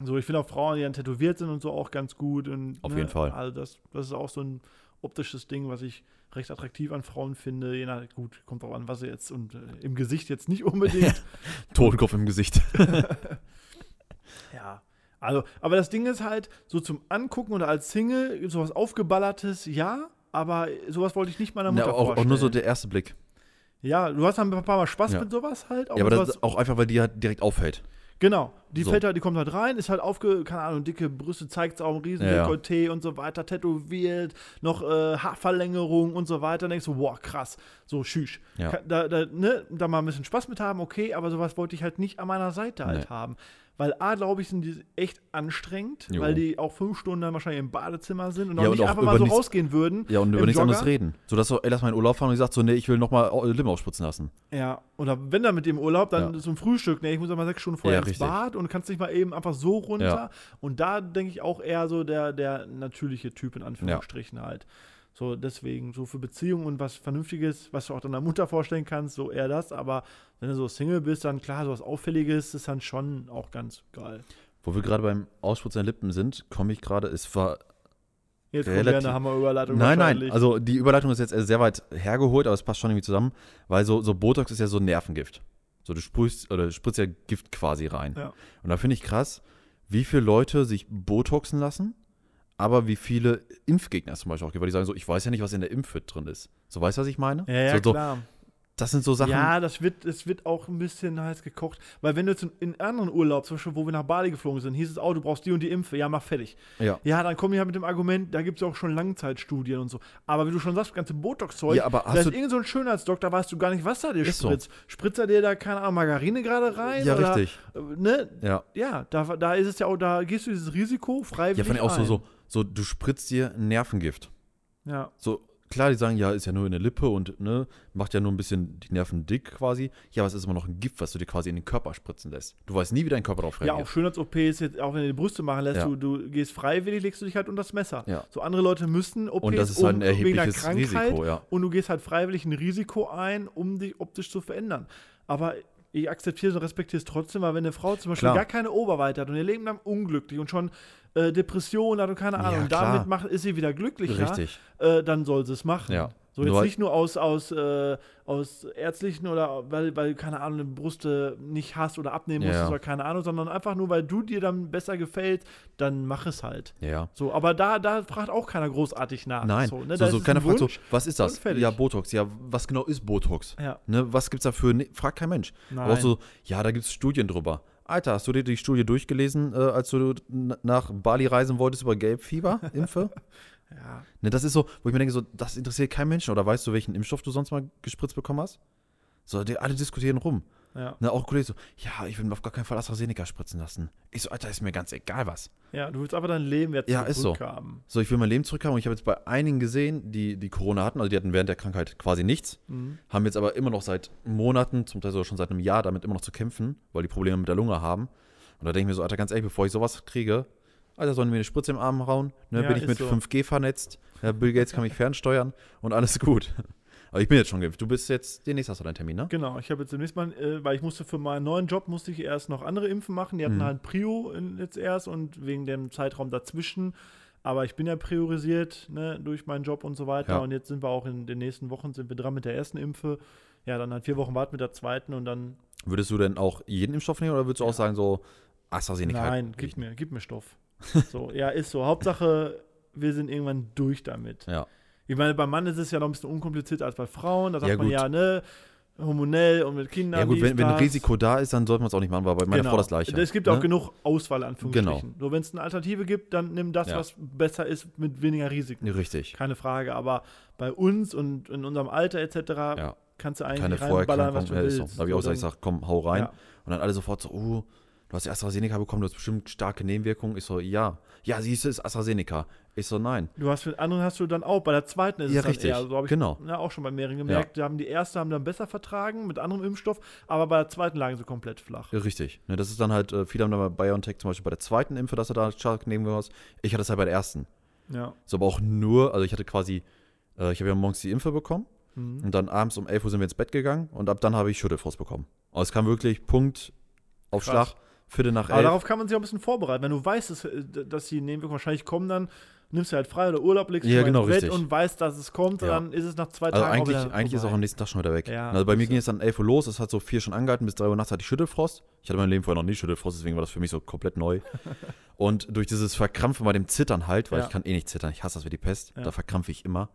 Speaker 2: So, ich finde auch Frauen, die dann tätowiert sind und so auch ganz gut. Und,
Speaker 1: Auf
Speaker 2: ne,
Speaker 1: jeden Fall.
Speaker 2: Also das, das ist auch so ein optisches Ding, was ich recht attraktiv an Frauen finde. Je nach, gut, kommt drauf an, was sie jetzt und äh, im Gesicht jetzt nicht unbedingt.
Speaker 1: Totenkopf im Gesicht.
Speaker 2: Ja. Also, aber das Ding ist halt, so zum Angucken oder als Single, sowas aufgeballertes, ja, aber sowas wollte ich nicht meiner Mutter
Speaker 1: Ja, auch, auch
Speaker 2: vorstellen.
Speaker 1: nur so der erste Blick.
Speaker 2: ja, du hast dann ein paar Mal Spaß
Speaker 1: Ja.
Speaker 2: mit sowas halt.
Speaker 1: Ja, aber
Speaker 2: sowas,
Speaker 1: das ist auch einfach, weil die halt direkt auffällt.
Speaker 2: Genau, die
Speaker 1: So.
Speaker 2: fällt halt, die kommt halt rein, ist halt aufge, keine Ahnung, dicke Brüste, zeigt auch ein riesen
Speaker 1: Ja.
Speaker 2: Dekolleté und so weiter, tätowiert, noch äh, Haarverlängerung und so weiter. Dann denkst du, wow, krass, so schüch.
Speaker 1: Ja.
Speaker 2: Da, da, ne, da mal ein bisschen Spaß mit haben, okay, aber sowas wollte ich halt nicht an meiner Seite halt
Speaker 1: Nee.
Speaker 2: haben. Weil A, glaube ich, sind die echt anstrengend,
Speaker 1: Jo.
Speaker 2: weil die auch fünf Stunden dann wahrscheinlich im Badezimmer sind und auch
Speaker 1: Ja, und
Speaker 2: nicht
Speaker 1: auch
Speaker 2: einfach mal so
Speaker 1: nichts-
Speaker 2: rausgehen würden.
Speaker 1: Ja, und über nichts anderes
Speaker 2: Jogger.
Speaker 1: reden. So dass du, ey, lass mal in Urlaub fahren und die sagt so, nee, ich will nochmal Lippen ausspritzen lassen.
Speaker 2: Ja, oder wenn dann mit dem Urlaub, dann
Speaker 1: Ja.
Speaker 2: zum Frühstück, ne, ich muss aber sechs Stunden vorher
Speaker 1: Ja,
Speaker 2: ins
Speaker 1: richtig.
Speaker 2: Bad und kannst nicht mal eben einfach so runter.
Speaker 1: Ja.
Speaker 2: Und da denke ich auch eher so der, der natürliche Typ in Anführungsstrichen halt. So, deswegen, so für Beziehungen und was Vernünftiges, was du auch deiner Mutter vorstellen kannst, so eher das. Aber wenn du so Single bist, dann klar, so was Auffälliges ist dann schon auch ganz geil.
Speaker 1: Wo wir gerade beim Ausspritzen der Lippen sind, komme ich gerade, es war
Speaker 2: Jetzt kommt
Speaker 1: Relativ-
Speaker 2: eine Hammerüberleitung
Speaker 1: Nein, nein, also die Überleitung ist jetzt sehr weit hergeholt, aber es passt schon irgendwie zusammen, weil so, so Botox ist ja so ein Nervengift. So du sprühst oder du spritzt ja Gift quasi rein.
Speaker 2: Ja.
Speaker 1: Und da finde ich krass, wie viele Leute sich Botoxen lassen, aber wie viele Impfgegner es zum Beispiel auch gibt, weil die sagen so, ich weiß ja nicht, was in der Impfhütte drin ist. So weißt du, was ich meine?
Speaker 2: Ja, ja,
Speaker 1: so, so,
Speaker 2: klar.
Speaker 1: das sind so Sachen.
Speaker 2: Ja, das wird, es wird auch ein bisschen heiß gekocht. Weil wenn du jetzt in, anderen Urlaub, zum Beispiel, wo wir nach Bali geflogen sind, hieß es, oh, du brauchst die und die Impfe, ja, mach fertig.
Speaker 1: ja.
Speaker 2: Ja, dann kommen die halt mit dem Argument, da gibt es ja auch schon Langzeitstudien und so. Aber wie du schon sagst, das ganze Botox-Zeug,
Speaker 1: Ja, aber
Speaker 2: da
Speaker 1: hast
Speaker 2: ist irgend so ein Schönheitsdoktor, weißt du gar nicht, was er dir
Speaker 1: Ist so.
Speaker 2: spritzt. Spritzt er dir da, keine Ahnung, Margarine gerade rein?
Speaker 1: Ja,
Speaker 2: oder,
Speaker 1: richtig.
Speaker 2: Ne?
Speaker 1: Ja.
Speaker 2: Ja, da, da ist es ja auch, da gehst du dieses Risiko freiwillig
Speaker 1: Ja, fand ich auch
Speaker 2: ein.
Speaker 1: so, so, du spritzt dir ein Nervengift.
Speaker 2: Ja,
Speaker 1: So, klar, die sagen, ja, ist ja nur in der Lippe und ne, macht ja nur ein bisschen die Nerven dick quasi. Ja, aber es ist immer noch ein Gift, was du dir quasi in den Körper spritzen lässt. Du weißt nie, wie dein Körper darauf
Speaker 2: Ja,
Speaker 1: reagiert.
Speaker 2: auch Schönheits-OPs, jetzt, auch wenn du die Brüste machen lässt,
Speaker 1: Ja.
Speaker 2: du, du gehst freiwillig, legst du dich halt unter das Messer.
Speaker 1: Ja.
Speaker 2: So andere Leute müssen OPs
Speaker 1: und das ist halt ein
Speaker 2: um,
Speaker 1: erhebliches
Speaker 2: Krankheit
Speaker 1: Risiko, ja.
Speaker 2: und du gehst halt freiwillig ein Risiko ein, um dich optisch zu verändern. Aber ich akzeptiere und respektiere es trotzdem, weil wenn eine Frau zum Beispiel
Speaker 1: Klar.
Speaker 2: gar keine Oberweite hat und ihr Leben lang unglücklich und schon äh, Depressionen hat und keine
Speaker 1: Ja,
Speaker 2: Ahnung, und
Speaker 1: klar.
Speaker 2: damit macht, ist sie wieder glücklicher,
Speaker 1: Richtig.
Speaker 2: äh, dann soll sie es machen.
Speaker 1: Ja.
Speaker 2: So jetzt nicht nur aus, aus, äh, aus ärztlichen oder weil, weil, keine Ahnung, eine Brüste nicht hast oder abnehmen musst
Speaker 1: ja.
Speaker 2: oder keine Ahnung, sondern einfach nur, weil du dir dann besser gefällt, dann mach es halt.
Speaker 1: Ja.
Speaker 2: So, aber da, da fragt auch keiner großartig nach.
Speaker 1: Nein,
Speaker 2: so,
Speaker 1: so,
Speaker 2: ne?
Speaker 1: So,
Speaker 2: es
Speaker 1: keiner
Speaker 2: ein
Speaker 1: fragt so, was ist das? Ja, Botox. Ja, was genau ist Botox?
Speaker 2: Ja.
Speaker 1: Ne, was gibt's dafür? Nee, fragt kein Mensch.
Speaker 2: Nein.
Speaker 1: Aber auch so, ja, da gibt's Studien drüber. Alter, hast du dir die Studie durchgelesen, äh, als du nach Bali reisen wolltest über Gelbfieber, Impfe?
Speaker 2: Ja.
Speaker 1: ne, das ist so, wo ich mir denke, so, das interessiert keinen Menschen. Oder weißt du, welchen Impfstoff du sonst mal gespritzt bekommen hast? So, die alle diskutieren rum.
Speaker 2: Ja.
Speaker 1: Ne, auch Kollege so, ja, ich will mir auf gar keinen Fall AstraZeneca spritzen lassen. Ich so, Alter, ist mir ganz egal was.
Speaker 2: ja, du willst aber dein Leben jetzt
Speaker 1: Ja, ist so.
Speaker 2: zurückhaben.
Speaker 1: So, ich will mein Leben zurückhaben und ich habe jetzt bei einigen gesehen, die, die Corona hatten, also die hatten während der Krankheit quasi nichts,
Speaker 2: Mhm.
Speaker 1: haben jetzt aber immer noch seit Monaten, zum Teil sogar schon seit einem Jahr damit immer noch zu kämpfen, weil die Probleme mit der Lunge haben. Und da denke ich mir so, Alter, ganz ehrlich, bevor ich sowas kriege, Alter, sollen mir eine Spritze im Arm rauen? Ne,
Speaker 2: Ja,
Speaker 1: bin ich mit
Speaker 2: so.
Speaker 1: 5G vernetzt, ja, Bill Gates kann mich fernsteuern und alles gut. Aber ich bin jetzt schon geimpft. Du bist jetzt, demnächst hast du deinen Termin, ne?
Speaker 2: Genau, ich habe jetzt demnächst mal, äh, weil ich musste für meinen neuen Job, musste ich erst noch andere Impfen machen. Die hatten
Speaker 1: Mhm.
Speaker 2: halt Prio in, jetzt erst und wegen dem Zeitraum dazwischen. Aber ich bin ja priorisiert ne, durch meinen Job und so weiter.
Speaker 1: Ja.
Speaker 2: Und jetzt sind wir auch in den nächsten Wochen sind wir dran mit der ersten Impfe. Ja, dann halt vier Wochen warten mit der zweiten und dann.
Speaker 1: Würdest du denn auch jeden Impfstoff nehmen oder würdest du auch sagen, so AstraZeneca?
Speaker 2: Nein, gib mir, gib mir Stoff. So, ja, ist so. Hauptsache, wir sind irgendwann durch damit.
Speaker 1: Ja.
Speaker 2: Ich meine, beim Mann ist es ja noch ein bisschen unkomplizierter als bei Frauen. Da sagt
Speaker 1: Ja,
Speaker 2: man ja, ne, hormonell und mit Kindern.
Speaker 1: Ja, gut, wenn, wenn ein. Risiko da ist, dann sollte man es auch nicht machen, weil bei meiner Frau das Gleiche.
Speaker 2: Es gibt auch
Speaker 1: ne?
Speaker 2: genug Auswahl, Anführungsstrichen.
Speaker 1: Genau.
Speaker 2: So, wenn es eine Alternative gibt, dann nimm das,
Speaker 1: Ja.
Speaker 2: was besser ist, mit weniger Risiken.
Speaker 1: Richtig.
Speaker 2: Keine Frage. Aber bei uns und in unserem Alter etc.
Speaker 1: Ja.
Speaker 2: kannst du eigentlich
Speaker 1: Keine
Speaker 2: reinballern, was du willst.
Speaker 1: Da habe ich auch gesagt, komm, hau rein. Und dann alle sofort so, oh, du hast die AstraZeneca bekommen, du hast bestimmt starke Nebenwirkungen. Ich so, ja. Ja, siehst du, es ist AstraZeneca. Ich so, nein.
Speaker 2: Du hast mit anderen hast du dann auch, bei der zweiten ist
Speaker 1: Ja,
Speaker 2: es dann
Speaker 1: richtig.
Speaker 2: eher, so habe ich
Speaker 1: Genau.
Speaker 2: ja, auch schon bei mehreren gemerkt, die haben die erste haben dann besser vertragen mit anderem Impfstoff, aber bei der zweiten lagen sie komplett flach.
Speaker 1: Ja, Richtig. Ne, das ist dann halt, äh, viele haben dann bei BioNTech zum Beispiel bei der zweiten Impfe, dass er da stark Nebenwirkungen hast. Ich hatte es halt bei der ersten.
Speaker 2: Ja.
Speaker 1: So, aber auch nur, also ich hatte quasi, äh, ich habe ja morgens die Impfe bekommen
Speaker 2: Mhm.
Speaker 1: und dann abends um 11 Uhr sind wir ins Bett gegangen und ab dann habe ich Schüttelfrost bekommen. Aber es kam wirklich Punkt auf
Speaker 2: Krass.
Speaker 1: Schlag, Viertel nach
Speaker 2: Aber darauf kann man sich auch ein bisschen vorbereiten. Wenn du weißt, dass, äh, dass die Nebenwirkungen wahrscheinlich kommen, dann nimmst du halt frei oder Urlaub, legst
Speaker 1: Ja, genau,
Speaker 2: ins Bett und weißt, dass es kommt,
Speaker 1: Ja.
Speaker 2: dann ist es nach zwei
Speaker 1: Also
Speaker 2: Tagen
Speaker 1: eigentlich,
Speaker 2: auch
Speaker 1: eigentlich ist auch
Speaker 2: vorbei.
Speaker 1: am nächsten Tag schon wieder weg.
Speaker 2: Ja,
Speaker 1: also bei mir ging es dann 11 Uhr los, es hat so vier schon angehalten, bis 3 Uhr nachts hatte ich Schüttelfrost. Ich hatte mein Leben vorher noch nie Schüttelfrost, deswegen war das für mich so komplett neu. und durch dieses Verkrampfen bei dem Zittern halt, weil ich kann eh nicht zittern, ich hasse das wie die Pest, da verkrampfe ich immer.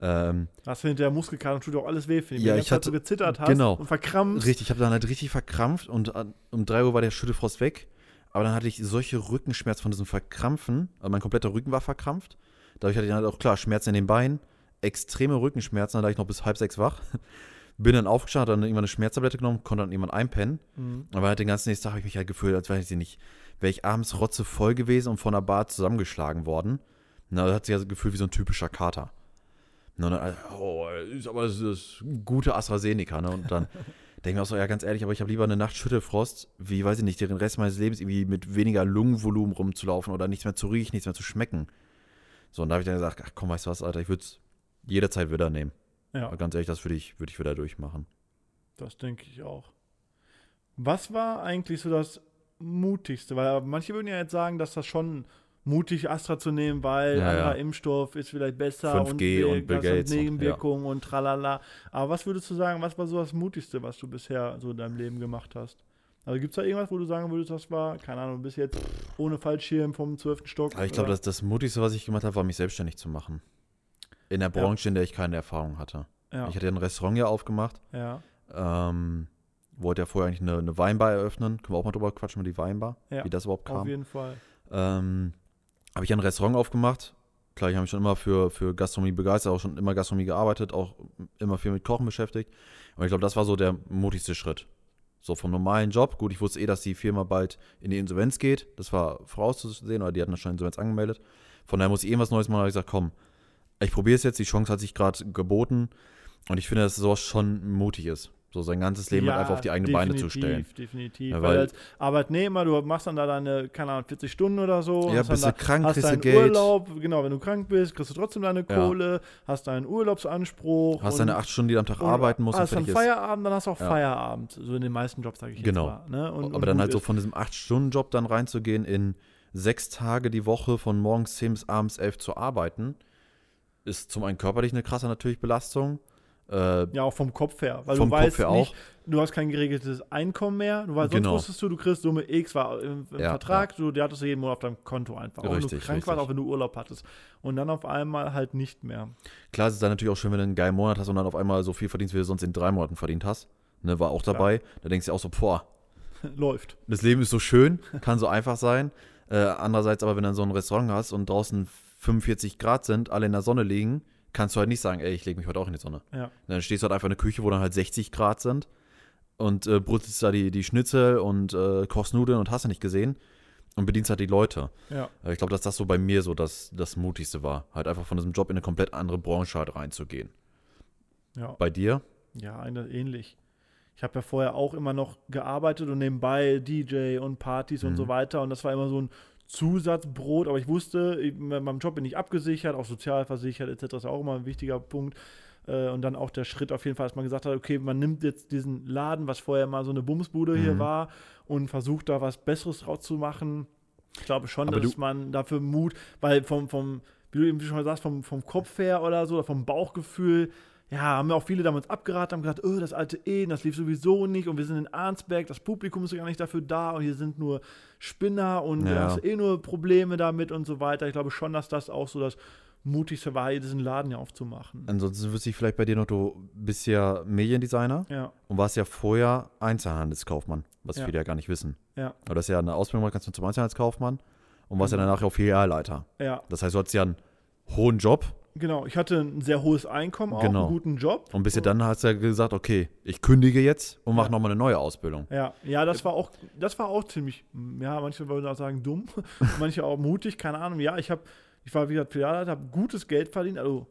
Speaker 1: Ähm,
Speaker 2: Hast du hinterher Muskelkater und tut auch alles weh, finde
Speaker 1: Ja, ich
Speaker 2: ganze Zeit
Speaker 1: hatte-
Speaker 2: so gezittert hast
Speaker 1: genau.
Speaker 2: und verkrampft.
Speaker 1: richtig, ich habe dann halt richtig verkrampft und an- um 3 Uhr war der Schüttelfrost weg. Aber dann hatte ich solche Rückenschmerzen von diesem Verkrampfen, also mein kompletter Rücken war verkrampft. Dadurch hatte ich dann halt auch klar Schmerzen in den Beinen, extreme Rückenschmerzen, dann lag ich noch bis halb sechs wach. Bin dann aufgestanden, hab dann irgendwann eine Schmerztablette genommen, konnte dann irgendwann einpennen.
Speaker 2: Mhm.
Speaker 1: Aber halt den ganzen nächsten Tag habe ich mich halt gefühlt, als wäre ich nicht, wäre ich abends rotzevoll gewesen und von der Bar zusammengeschlagen worden. Na, da hat sich also gefühlt wie so ein typischer Kater. Und dann, oh, ist aber das ist gute AstraZeneca, ne? Und dann denke ich mir auch so, ja, ganz ehrlich, aber ich habe lieber eine Nacht Schüttelfrost, wie, weiß ich nicht, den Rest meines Lebens irgendwie mit weniger Lungenvolumen rumzulaufen oder nichts mehr zu riechen, nichts mehr zu schmecken. So, und da habe ich dann gesagt, ach komm, weißt du was, Alter, ich würde es jederzeit wieder nehmen.
Speaker 2: Ja,
Speaker 1: Aber ganz ehrlich, das würde ich, würd ich wieder durchmachen.
Speaker 2: das denke ich auch. Was war eigentlich so das Mutigste? Weil manche würden ja jetzt sagen, dass das schon mutig Astra zu nehmen, weil
Speaker 1: Ja,
Speaker 2: anderer
Speaker 1: ja.
Speaker 2: Impfstoff ist vielleicht besser
Speaker 1: 5G
Speaker 2: und,
Speaker 1: und Bill Gates und-
Speaker 2: Nebenwirkungen und, tralala. Aber was würdest du sagen, was war so das Mutigste, was du bisher so in deinem Leben gemacht hast? Also gibt es da irgendwas, wo du sagen würdest, das war, keine Ahnung, bis jetzt ohne Fallschirm vom 12. Stock?
Speaker 1: Aber ich glaube, das, das Mutigste, was ich gemacht habe, war mich selbstständig zu machen. In der Branche, in der ich keine Erfahrung hatte.
Speaker 2: ja,
Speaker 1: Ich hatte ja ein Restaurant ja aufgemacht.
Speaker 2: ja,
Speaker 1: Ähm, wollte ja vorher eigentlich eine, eine Weinbar eröffnen. Können wir auch mal drüber quatschen mit die Weinbar,
Speaker 2: Ja,
Speaker 1: wie das überhaupt
Speaker 2: auf
Speaker 1: kam.
Speaker 2: jeden Fall.
Speaker 1: Ähm, habe ich ein Restaurant aufgemacht. Klar, ich habe mich schon immer für, für Gastronomie begeistert, auch schon immer Gastronomie gearbeitet, auch immer viel mit Kochen beschäftigt. Und ich glaube, das war so der mutigste Schritt. So vom normalen Job. Gut, ich wusste eh, dass die Firma bald in die Insolvenz geht. Das war vorauszusehen, oder die hatten schon Insolvenz angemeldet. Von daher muss ich irgendwas Neues machen. Da habe ich gesagt, komm, ich probiere es jetzt, die Chance hat sich gerade geboten und ich finde, dass sowas schon mutig ist. So sein ganzes Leben halt einfach auf die eigenen Beine zu stellen.
Speaker 2: Definitiv,
Speaker 1: Ja,
Speaker 2: weil,
Speaker 1: weil-
Speaker 2: als Arbeitnehmer, du machst dann da deine, keine Ahnung, 40 Stunden oder so.
Speaker 1: Ja, bist du krank,
Speaker 2: hast
Speaker 1: kriegst du Geld.
Speaker 2: Urlaub, genau, wenn du krank bist, kriegst du trotzdem deine
Speaker 1: Ja.
Speaker 2: Kohle, hast deinen Urlaubsanspruch.
Speaker 1: Hast deine acht Stunden, die du am Tag arbeiten musst und
Speaker 2: Hast dann. Feierabend, dann hast du auch
Speaker 1: Ja.
Speaker 2: Feierabend. So in den meisten Jobs, sage ich
Speaker 1: Genau.
Speaker 2: jetzt mal. Ne? Und,
Speaker 1: Aber
Speaker 2: und
Speaker 1: dann halt so von diesem acht stunden job dann reinzugehen, in sechs Tage die Woche von morgens 10 bis abends 11 zu arbeiten, ist zum einen körperlich eine krasse natürlich Belastung. Äh,
Speaker 2: Ja, auch vom Kopf her. Weil
Speaker 1: Vom
Speaker 2: du
Speaker 1: Kopf
Speaker 2: weißt
Speaker 1: her
Speaker 2: nicht, du hast kein geregeltes Einkommen mehr. Du weißt, sonst
Speaker 1: Genau.
Speaker 2: wusstest du, du kriegst Summe X, war im, im
Speaker 1: Ja,
Speaker 2: Vertrag, du, die hattest du jeden Monat auf deinem Konto einfach. auch wenn du
Speaker 1: Richtig,
Speaker 2: krank warst,
Speaker 1: richtig.
Speaker 2: auch wenn du Urlaub hattest. Und dann auf einmal halt nicht mehr.
Speaker 1: klar, es ist dann natürlich auch schön, wenn du einen geilen Monat hast und dann auf einmal so viel verdienst, wie du sonst in drei Monaten verdient hast. Ne, war auch dabei. Da denkst du auch so, boah,
Speaker 2: Läuft.
Speaker 1: das Leben ist so schön, kann so einfach sein. Äh, andererseits aber, wenn du dann so ein Restaurant hast und draußen 45 Grad sind, alle in der Sonne liegen, kannst du halt nicht sagen, ey, ich lege mich heute auch in die Sonne.
Speaker 2: Ja.
Speaker 1: Dann stehst du halt einfach in der Küche, wo dann halt 60 Grad sind und äh, brutzelst da die, die Schnitzel und äh, kochst Nudeln und hast du nicht gesehen und bedienst halt die Leute.
Speaker 2: Ja.
Speaker 1: Ich glaube, dass das so bei mir so das, das Mutigste war. Halt einfach von diesem Job in eine komplett andere Branche halt reinzugehen.
Speaker 2: Ja.
Speaker 1: Bei dir?
Speaker 2: Ja, eine, ähnlich. Ich habe ja vorher auch immer noch gearbeitet und nebenbei DJ und Partys und
Speaker 1: Mhm.
Speaker 2: so weiter. Und das war immer so ein Zusatzbrot. Aber ich wusste, ich- mit meinem Job bin ich abgesichert, auch sozialversichert etc. ist auch immer ein wichtiger Punkt. Äh, Und dann auch der Schritt auf jeden Fall, dass man gesagt hat, okay, man nimmt jetzt diesen Laden, was vorher mal so eine Bumsbude hier
Speaker 1: Mhm.
Speaker 2: war, und versucht da was Besseres draus zu machen. Ich glaube schon,
Speaker 1: Aber
Speaker 2: dass man dafür Mut, weil vom, vom wie du eben schon mal sagst, vom, vom Kopf her oder so, oder vom Bauchgefühl, ja, haben ja auch viele damals abgeraten, haben gesagt, oh, das alte Ehen, das lief sowieso nicht und wir sind in Arnsberg, das Publikum ist gar nicht dafür da und hier sind nur Spinner und
Speaker 1: Ja.
Speaker 2: du hast eh nur Probleme damit und so weiter. Ich glaube schon, dass das auch so das Mutigste war, diesen Laden ja aufzumachen.
Speaker 1: Ansonsten wüsste ich vielleicht bei dir noch, du bist ja Mediendesigner
Speaker 2: Ja,
Speaker 1: und warst ja vorher Einzelhandelskaufmann, was
Speaker 2: Ja.
Speaker 1: viele ja gar nicht wissen.
Speaker 2: ja,
Speaker 1: Aber das ist ja eine Ausbildung, du zum Einzelhandelskaufmann und warst ja danach auch Filialleiter.
Speaker 2: ja,
Speaker 1: Das heißt, du hattest ja einen hohen Job
Speaker 2: genau. Ich hatte ein sehr hohes Einkommen auch,
Speaker 1: Genau.
Speaker 2: einen guten Job.
Speaker 1: und bis ihr dann hast du ja gesagt, okay, ich kündige jetzt und mache
Speaker 2: Ja.
Speaker 1: nochmal eine neue Ausbildung.
Speaker 2: Ja, ja, das war auch, das war auch ziemlich, ja, manche würden auch sagen dumm, manche auch mutig, keine Ahnung. Ja, ich habe, ich war wie gesagt Filialleiter, habe gutes Geld verdient, also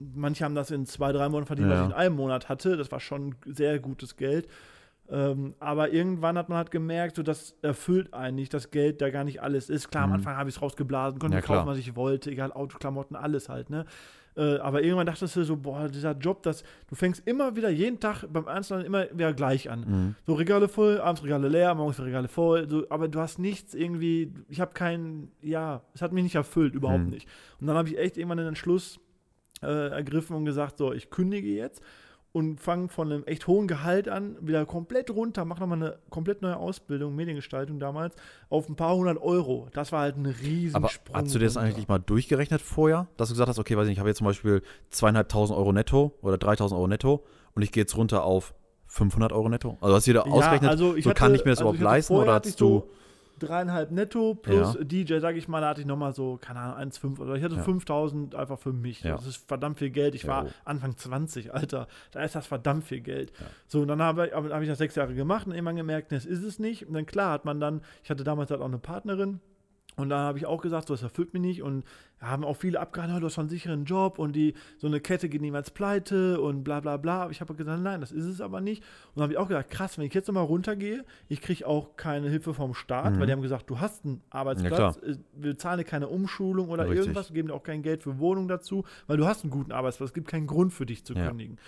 Speaker 2: manche haben das in zwei, drei Monaten verdient, was
Speaker 1: Ja.
Speaker 2: ich in einem Monat hatte. Das war schon sehr gutes Geld. Ähm, aber irgendwann hat man halt gemerkt, so das erfüllt einen nicht, das Geld da gar nicht alles ist. Klar, am
Speaker 1: Mhm.
Speaker 2: Anfang habe ich es rausgeblasen, konnte
Speaker 1: Ja,
Speaker 2: kaufen, was ich wollte, egal Auto, Klamotten, alles halt, ne? Äh, aber irgendwann dachtest du so, boah, dieser Job, das, du fängst immer wieder jeden Tag beim Einzelnen immer wieder gleich an.
Speaker 1: Mhm.
Speaker 2: So Regale voll, abends Regale leer, morgens Regale voll, so, aber du hast nichts irgendwie, ich habe keinen, ja, es hat mich nicht erfüllt, überhaupt
Speaker 1: Mhm.
Speaker 2: nicht. Und dann habe ich echt irgendwann den Entschluss äh, ergriffen und gesagt, so, ich kündige jetzt und fange von einem echt hohen Gehalt an, wieder komplett runter, mache nochmal eine komplett neue Ausbildung, Mediengestaltung damals, auf ein paar hundert Euro. Das war halt ein riesen
Speaker 1: Aber
Speaker 2: Sprung.
Speaker 1: hast du dir das
Speaker 2: runter.
Speaker 1: eigentlich mal durchgerechnet vorher, dass du gesagt hast, okay, weiß ich nicht, ich habe jetzt zum Beispiel zweieinhalbtausend Euro netto oder 3000 Euro netto und ich gehe jetzt runter auf 500 Euro netto? Also hast du dir da ausgerechnet,
Speaker 2: also ich
Speaker 1: so
Speaker 2: hatte,
Speaker 1: kann ich mir das
Speaker 2: also
Speaker 1: überhaupt leisten oder hast du...
Speaker 2: so dreieinhalb netto plus
Speaker 1: Ja.
Speaker 2: DJ, sag ich mal, da hatte ich nochmal so, keine Ahnung, 1,5 oder ich hatte
Speaker 1: Ja.
Speaker 2: 5000 einfach für mich.
Speaker 1: Ja.
Speaker 2: Das ist verdammt viel Geld. Ich war
Speaker 1: Jo.
Speaker 2: Anfang 20, Alter. Da ist das verdammt viel Geld. So, und dann habe ich, hab ich das sechs Jahre gemacht und irgendwann gemerkt, das ist es nicht. Und dann klar hat man dann, ich hatte damals halt auch eine Partnerin, und da habe ich auch gesagt, so, das erfüllt mich nicht. Und da haben auch viele abgehalten, du hast schon einen sicheren Job und die, so eine Kette geht niemals pleite und bla bla bla. Aber ich habe gesagt, nein, das ist es aber nicht. Und dann habe ich auch gesagt, krass, wenn ich jetzt nochmal runtergehe, ich kriege auch keine Hilfe vom Staat,
Speaker 1: Mhm.
Speaker 2: weil die haben gesagt, du hast einen
Speaker 1: Ja,
Speaker 2: Arbeitsplatz, äh, wir zahlen dir keine Umschulung oder
Speaker 1: Richtig.
Speaker 2: irgendwas, geben dir auch kein Geld für Wohnung dazu, weil du hast einen guten Arbeitsplatz, es gibt keinen Grund für dich zu
Speaker 1: Ja.
Speaker 2: kündigen.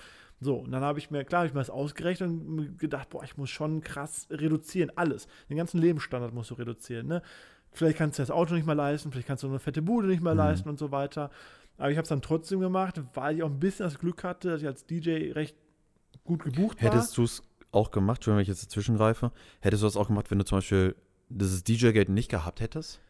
Speaker 2: So, und dann habe ich mir, klar, habe ich mir das ausgerechnet und gedacht, boah, ich muss schon krass reduzieren, alles. Den ganzen Lebensstandard musst du reduzieren, ne? Vielleicht kannst du das Auto nicht mehr leisten, vielleicht kannst du eine fette Bude nicht mehr
Speaker 1: Mhm.
Speaker 2: leisten und so weiter. Aber ich habe es dann trotzdem gemacht, weil ich auch ein bisschen das Glück hatte, dass ich als DJ recht gut gebucht war.
Speaker 1: Hättest du es auch gemacht, wenn ich jetzt dazwischen greife, hättest du das auch gemacht, wenn du zum Beispiel dieses DJ-Geld nicht gehabt hättest?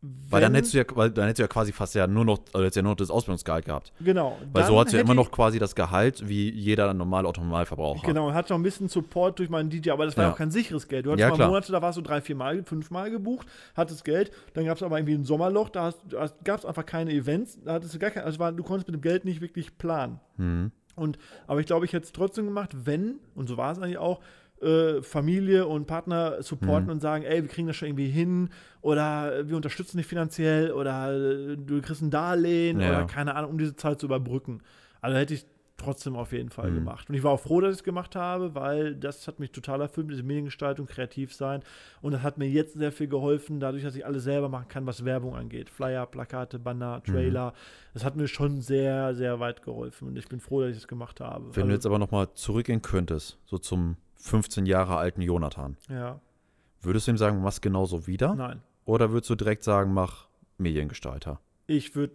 Speaker 1: Weil dann hättest du ja, weil dann hättest du ja quasi fast ja nur noch, also ja nur noch das Ausbildungsgehalt gehabt.
Speaker 2: Genau.
Speaker 1: Weil so hast du ja immer noch quasi das Gehalt wie jeder normale Autonormalverbraucher.
Speaker 2: Genau, hat noch ein bisschen Support durch meinen DJ, aber das war ja auch kein sicheres Geld. Du hattest
Speaker 1: Ja,
Speaker 2: mal
Speaker 1: klar.
Speaker 2: Monate, da warst du drei, vier Mal, fünf Mal gebucht, hattest Geld, dann gab es aber irgendwie ein Sommerloch, da, da gab es einfach keine Events, da hattest du gar kein, also war, du konntest mit dem Geld nicht wirklich planen.
Speaker 1: Mhm.
Speaker 2: Und, aber ich glaube, ich hätte es trotzdem gemacht, wenn, und so war es eigentlich auch, äh, Familie und Partner supporten
Speaker 1: Mhm.
Speaker 2: und sagen, ey, wir kriegen das schon irgendwie hin oder wir unterstützen dich finanziell oder äh, du kriegst ein Darlehen
Speaker 1: Ja.
Speaker 2: oder keine Ahnung, um diese Zeit zu überbrücken. Also hätte ich trotzdem auf jeden Fall
Speaker 1: Mhm.
Speaker 2: gemacht. Und ich war auch froh, dass ich es gemacht habe, weil das hat mich total erfüllt, diese Mediengestaltung, kreativ sein. Und das hat mir jetzt sehr viel geholfen, dadurch, dass ich alles selber machen kann, was Werbung angeht. Flyer, Plakate, Banner,
Speaker 1: Mhm.
Speaker 2: Trailer. Das hat mir schon sehr, sehr weit geholfen. Und ich bin froh, dass ich es gemacht habe.
Speaker 1: Wenn du
Speaker 2: Also,
Speaker 1: jetzt aber nochmal zurückgehen könntest, so zum 15 Jahre alten Jonathan,
Speaker 2: ja,
Speaker 1: würdest du ihm sagen, mach's genauso wieder?
Speaker 2: nein.
Speaker 1: Oder würdest du direkt sagen, mach Mediengestalter?
Speaker 2: Ich würde,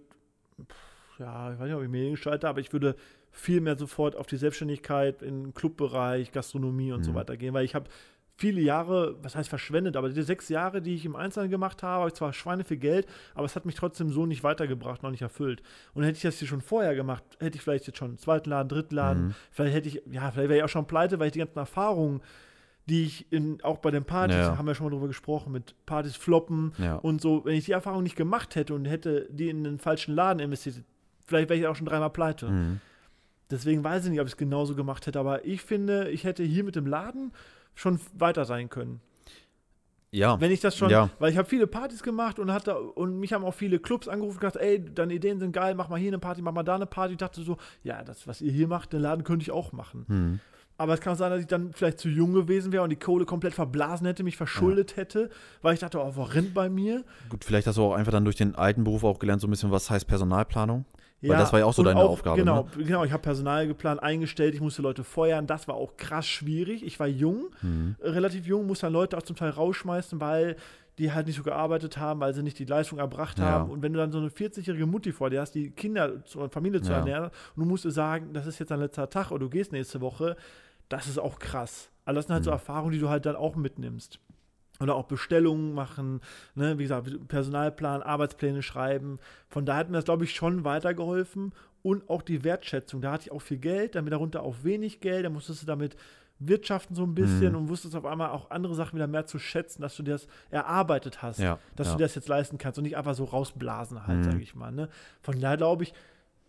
Speaker 2: ja, ich weiß nicht, ob ich Mediengestalter, aber ich würde viel mehr sofort auf die Selbstständigkeit im Clubbereich, Gastronomie und so
Speaker 1: Mhm.
Speaker 2: weiter gehen, weil ich habe viele Jahre, was heißt verschwendet, aber die sechs Jahre, die ich im Einzelnen gemacht habe, habe ich zwar Schweine viel Geld, aber es hat mich trotzdem so nicht weitergebracht, noch nicht erfüllt. Und hätte ich das hier schon vorher gemacht, hätte ich vielleicht jetzt schon einen zweiten Laden, dritten Laden,
Speaker 1: Mhm.
Speaker 2: vielleicht hätte ich, ja, vielleicht wäre ich auch schon pleite, weil ich die ganzen Erfahrungen, die ich in, auch bei den Partys,
Speaker 1: Ja.
Speaker 2: haben wir schon mal drüber gesprochen, mit Partys floppen,
Speaker 1: Ja.
Speaker 2: und so, wenn ich die Erfahrung nicht gemacht hätte und hätte die in den falschen Laden investiert, vielleicht wäre ich auch schon dreimal pleite.
Speaker 1: Mhm.
Speaker 2: Deswegen weiß ich nicht, ob ich es genauso gemacht hätte, aber ich finde, ich hätte hier mit dem Laden schon weiter sein können.
Speaker 1: Ja.
Speaker 2: Wenn ich das schon,
Speaker 1: Ja.
Speaker 2: weil ich habe viele Partys gemacht und hatte und mich haben auch viele Clubs angerufen und gesagt, ey, deine Ideen sind geil, mach mal hier eine Party, mach mal da eine Party. Ich dachte so, ja, das, was ihr hier macht, den Laden könnte ich auch machen.
Speaker 1: Mhm.
Speaker 2: Aber es kann auch sein, dass ich dann vielleicht zu jung gewesen wäre und die Kohle komplett verblasen hätte, mich verschuldet hätte, weil ich dachte, oh, was rennt bei mir?
Speaker 1: Gut, vielleicht hast du auch einfach dann durch den alten Beruf auch gelernt, so ein bisschen, was heißt Personalplanung. Weil das war ja auch so
Speaker 2: und
Speaker 1: deine Aufgabe,
Speaker 2: Genau,
Speaker 1: ne?
Speaker 2: genau ich habe Personal geplant, eingestellt, ich musste Leute feuern. Das war auch krass schwierig. Ich war jung,
Speaker 1: Mhm.
Speaker 2: äh, relativ jung, musste dann Leute auch zum Teil rausschmeißen, weil die halt nicht so gearbeitet haben, weil sie nicht die Leistung erbracht
Speaker 1: Ja.
Speaker 2: haben. Und wenn du dann so eine 40-jährige Mutti vor dir hast, die Kinder zu, Familie zu
Speaker 1: Ja.
Speaker 2: ernähren, und du musst sagen, das ist jetzt dein letzter Tag oder du gehst nächste Woche, das ist auch krass. Also das sind halt so
Speaker 1: Mhm.
Speaker 2: Erfahrungen, die du halt dann auch mitnimmst. Oder auch Bestellungen machen, ne? wie gesagt, Personalplan, Arbeitspläne schreiben. Von daher hat mir das, glaube ich, schon weitergeholfen. Und auch die Wertschätzung. Da hatte ich auch viel Geld, dann wieder runter auf wenig Geld, dann musstest du damit wirtschaften so ein bisschen
Speaker 1: Mhm.
Speaker 2: und wusstest auf einmal auch andere Sachen wieder mehr zu schätzen, dass du dir das erarbeitet hast,
Speaker 1: Ja.
Speaker 2: dass
Speaker 1: ja.
Speaker 2: du das jetzt leisten kannst und nicht einfach so rausblasen halt,
Speaker 1: Mhm.
Speaker 2: sage ich mal. Ne? Von daher glaube ich,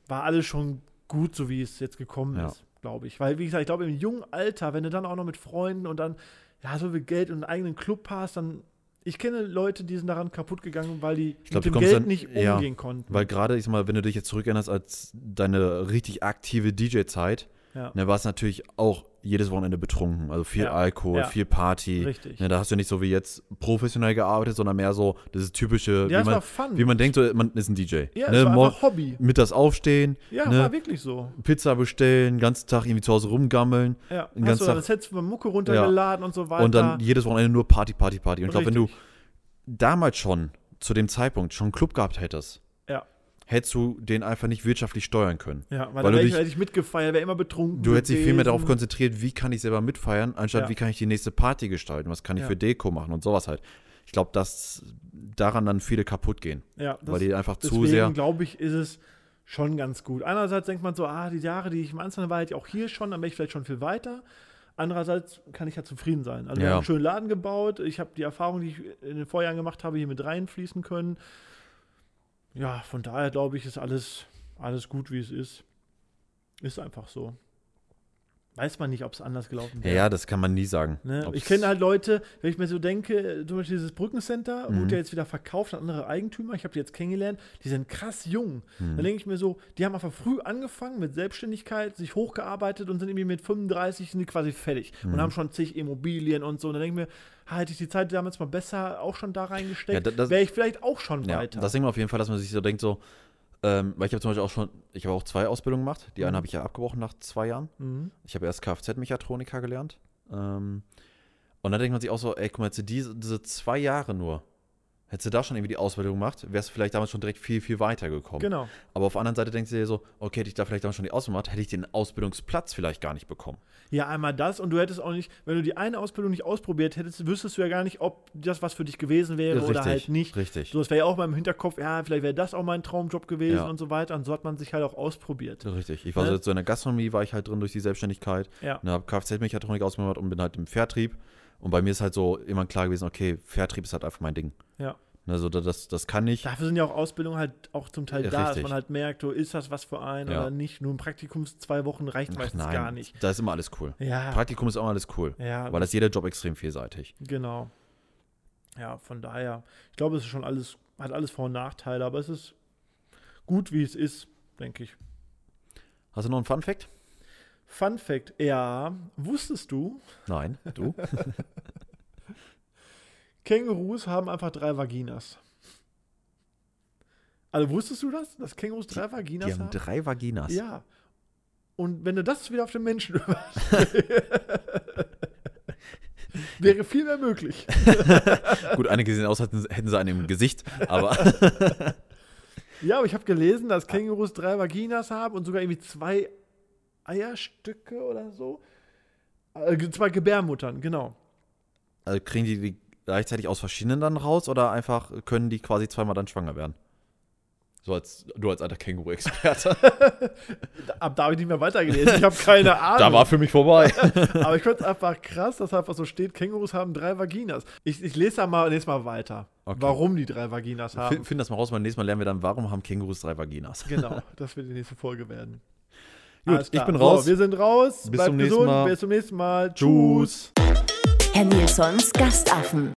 Speaker 2: war alles schon gut, so wie es jetzt gekommen
Speaker 1: Ja.
Speaker 2: ist, glaube ich. Weil, wie gesagt, ich glaube, im jungen Alter, wenn du dann auch noch mit Freunden und dann ja, so viel Geld und einen eigenen Club hast, dann ich kenne Leute, die sind daran kaputt gegangen, weil die
Speaker 1: Ich glaub,
Speaker 2: mit dem Geld
Speaker 1: dann-
Speaker 2: nicht
Speaker 1: ja,
Speaker 2: umgehen konnten.
Speaker 1: Weil gerade, ich sag mal, wenn du dich jetzt zurückerinnerst als deine richtig aktive DJ-Zeit,
Speaker 2: ja,
Speaker 1: ne, war es natürlich auch jedes Wochenende betrunken. Also viel
Speaker 2: Ja,
Speaker 1: Alkohol,
Speaker 2: ja.
Speaker 1: viel Party.
Speaker 2: richtig.
Speaker 1: Ne, da hast du nicht so wie jetzt professionell gearbeitet, sondern mehr so dieses typische,
Speaker 2: ja,
Speaker 1: wie, man, wie man denkt, so, man ist ein DJ.
Speaker 2: ja,
Speaker 1: ne,
Speaker 2: es war
Speaker 1: mor-
Speaker 2: Hobby.
Speaker 1: mittags aufstehen,
Speaker 2: Ja,
Speaker 1: ne,
Speaker 2: war wirklich so.
Speaker 1: Pizza bestellen, den ganzen Tag irgendwie zu Hause rumgammeln
Speaker 2: Ja,
Speaker 1: Den
Speaker 2: hast
Speaker 1: ganzen
Speaker 2: du
Speaker 1: Tag-
Speaker 2: das von Mucke runtergeladen und so weiter.
Speaker 1: und dann jedes Wochenende nur Party, Party, Party. Und ich glaube, wenn du damals schon, zu dem Zeitpunkt, schon einen Club gehabt hättest,
Speaker 2: Ja.
Speaker 1: Hättest du den einfach nicht wirtschaftlich steuern können.
Speaker 2: Ja, weil,
Speaker 1: Weil
Speaker 2: dann
Speaker 1: du
Speaker 2: hätte ich, hätte ich mitgefeiert, wäre immer betrunken.
Speaker 1: Du hättest dich viel mehr darauf konzentriert, wie kann ich selber mitfeiern, anstatt
Speaker 2: Ja.
Speaker 1: wie kann ich die nächste Party gestalten, was kann ich
Speaker 2: Ja.
Speaker 1: für Deko machen und sowas halt. Ich glaube, dass daran dann viele kaputt gehen,
Speaker 2: Ja,
Speaker 1: weil die einfach zu
Speaker 2: deswegen
Speaker 1: sehr.
Speaker 2: glaube ich, ist es schon ganz gut. Einerseits denkt man so, ah, die Jahre, die ich im Einzelnen war, hätte ich auch hier schon, dann wäre ich vielleicht schon viel weiter. Andererseits kann ich ja zufrieden sein. Also wir
Speaker 1: Ja.
Speaker 2: haben einen schönen Laden gebaut. Ich habe die Erfahrung, die ich in den Vorjahren gemacht habe, hier mit reinfließen können. Ja, von daher glaube ich, ist alles, alles gut, wie es ist. Ist einfach so. Weiß man nicht, ob es anders gelaufen wäre.
Speaker 1: ja, das kann man nie sagen.
Speaker 2: Ne? Ich kenne halt Leute, wenn ich mir so denke, zum Beispiel dieses Brückencenter,
Speaker 1: Mhm.
Speaker 2: wurde ja jetzt wieder verkauft an andere Eigentümer. Ich habe die jetzt kennengelernt, die sind krass jung.
Speaker 1: Mhm.
Speaker 2: Dann denke ich mir so, die haben einfach früh angefangen mit Selbstständigkeit, sich hochgearbeitet und sind irgendwie mit 35 sind die quasi fertig
Speaker 1: Mhm.
Speaker 2: und haben schon zig Immobilien und so. Und dann denke ich mir, hätte ich die Zeit damals mal besser auch schon da
Speaker 1: Ja,
Speaker 2: reingesteckt,
Speaker 1: das-
Speaker 2: wäre ich vielleicht auch schon
Speaker 1: Ja,
Speaker 2: weiter.
Speaker 1: das denkt man auf jeden Fall, dass man sich so denkt, so, ähm, weil ich habe zum Beispiel auch schon, ich habe auch zwei Ausbildungen gemacht. Die eine
Speaker 2: Mhm.
Speaker 1: habe ich ja abgebrochen nach zwei Jahren.
Speaker 2: mhm.
Speaker 1: Ich habe erst Kfz-Mechatroniker gelernt. Ähm, und dann denkt man sich auch so, ey, guck mal, jetzt diese, diese zwei Jahre nur, hättest du da schon irgendwie die Ausbildung gemacht, wärst du vielleicht damals schon direkt viel, viel weiter gekommen.
Speaker 2: Genau.
Speaker 1: Aber auf der anderen Seite denkst du dir so, okay, hätte ich da vielleicht damals schon die Ausbildung gemacht, hätte ich den Ausbildungsplatz vielleicht gar nicht bekommen.
Speaker 2: Ja, einmal das und du hättest auch nicht, wenn du die eine Ausbildung nicht ausprobiert hättest, wüsstest du ja gar nicht, ob das was für dich gewesen wäre oder halt nicht.
Speaker 1: Richtig.
Speaker 2: So, das wäre ja auch mal im Hinterkopf, ja, vielleicht wäre das auch mein Traumjob gewesen
Speaker 1: Ja.
Speaker 2: und so weiter. Und so hat man sich halt auch ausprobiert.
Speaker 1: Richtig. Ich war
Speaker 2: Ne?
Speaker 1: so, in der Gastronomie, war ich halt drin durch die Selbstständigkeit.
Speaker 2: Ja.
Speaker 1: Ne, habe Kfz-Mechatronik ausgemacht und bin halt im Vertrieb. Und bei mir ist halt so immer klar gewesen, okay, Vertrieb ist halt einfach mein Ding.
Speaker 2: Ja.
Speaker 1: Also da- das, das kann ich.
Speaker 2: Dafür sind ja auch Ausbildungen halt auch zum Teil
Speaker 1: Ja,
Speaker 2: da, dass
Speaker 1: richtig.
Speaker 2: man halt merkt, so, ist das was für einen
Speaker 1: Ja.
Speaker 2: oder nicht. Nur ein Praktikum zwei Wochen reicht
Speaker 1: Ach,
Speaker 2: meistens
Speaker 1: nein,
Speaker 2: gar nicht.
Speaker 1: da ist immer alles cool.
Speaker 2: Ja,
Speaker 1: Praktikum ist auch alles cool.
Speaker 2: ja
Speaker 1: Weil das jeder Job extrem vielseitig.
Speaker 2: genau. Ja, von daher, ich glaube, es ist schon alles, hat alles Vor- und Nachteile, aber es ist gut, wie es ist, denke ich.
Speaker 1: Hast du noch einen Fun Fact?
Speaker 2: Fun Fact, ja, wusstest du,
Speaker 1: Nein. Du?
Speaker 2: Kängurus haben einfach drei Vaginas. Also wusstest du das, dass Kängurus drei Vaginas
Speaker 1: Die haben
Speaker 2: haben?
Speaker 1: drei Vaginas.
Speaker 2: Ja. Und wenn du das wieder auf den Menschen wäre viel mehr möglich.
Speaker 1: Gut, einige sehen aus, hätten, hätten sie einen im Gesicht, aber
Speaker 2: Ja, aber ich habe gelesen, dass Kängurus drei Vaginas haben und sogar irgendwie zwei Eierstücke oder so. Äh, zwei Gebärmuttern, genau.
Speaker 1: also kriegen die die gleichzeitig aus verschiedenen dann raus oder einfach können die quasi zweimal dann schwanger werden? So als du als alter Känguru-Experte.
Speaker 2: Ab da habe ich nicht mehr weitergelesen. Ich habe keine Ahnung.
Speaker 1: da war für mich vorbei.
Speaker 2: aber ich fand es einfach krass, dass einfach so steht, Kängurus haben drei Vaginas. Ich, ich lese da mal nächstes Mal weiter,
Speaker 1: Okay.
Speaker 2: warum die drei Vaginas haben.
Speaker 1: Find, find das mal raus, beim nächsten Mal lernen wir dann, warum haben Kängurus drei Vaginas?
Speaker 2: Genau, das wird die nächste Folge werden.
Speaker 1: Gut,
Speaker 2: Alles
Speaker 1: ich bin raus.
Speaker 2: So, wir sind raus.
Speaker 1: Bis
Speaker 2: Bleibt
Speaker 1: zum nächsten
Speaker 2: gesund.
Speaker 1: Mal.
Speaker 2: Bis zum nächsten Mal.
Speaker 1: Tschüss.
Speaker 3: Herr Nilsons Gastaffen.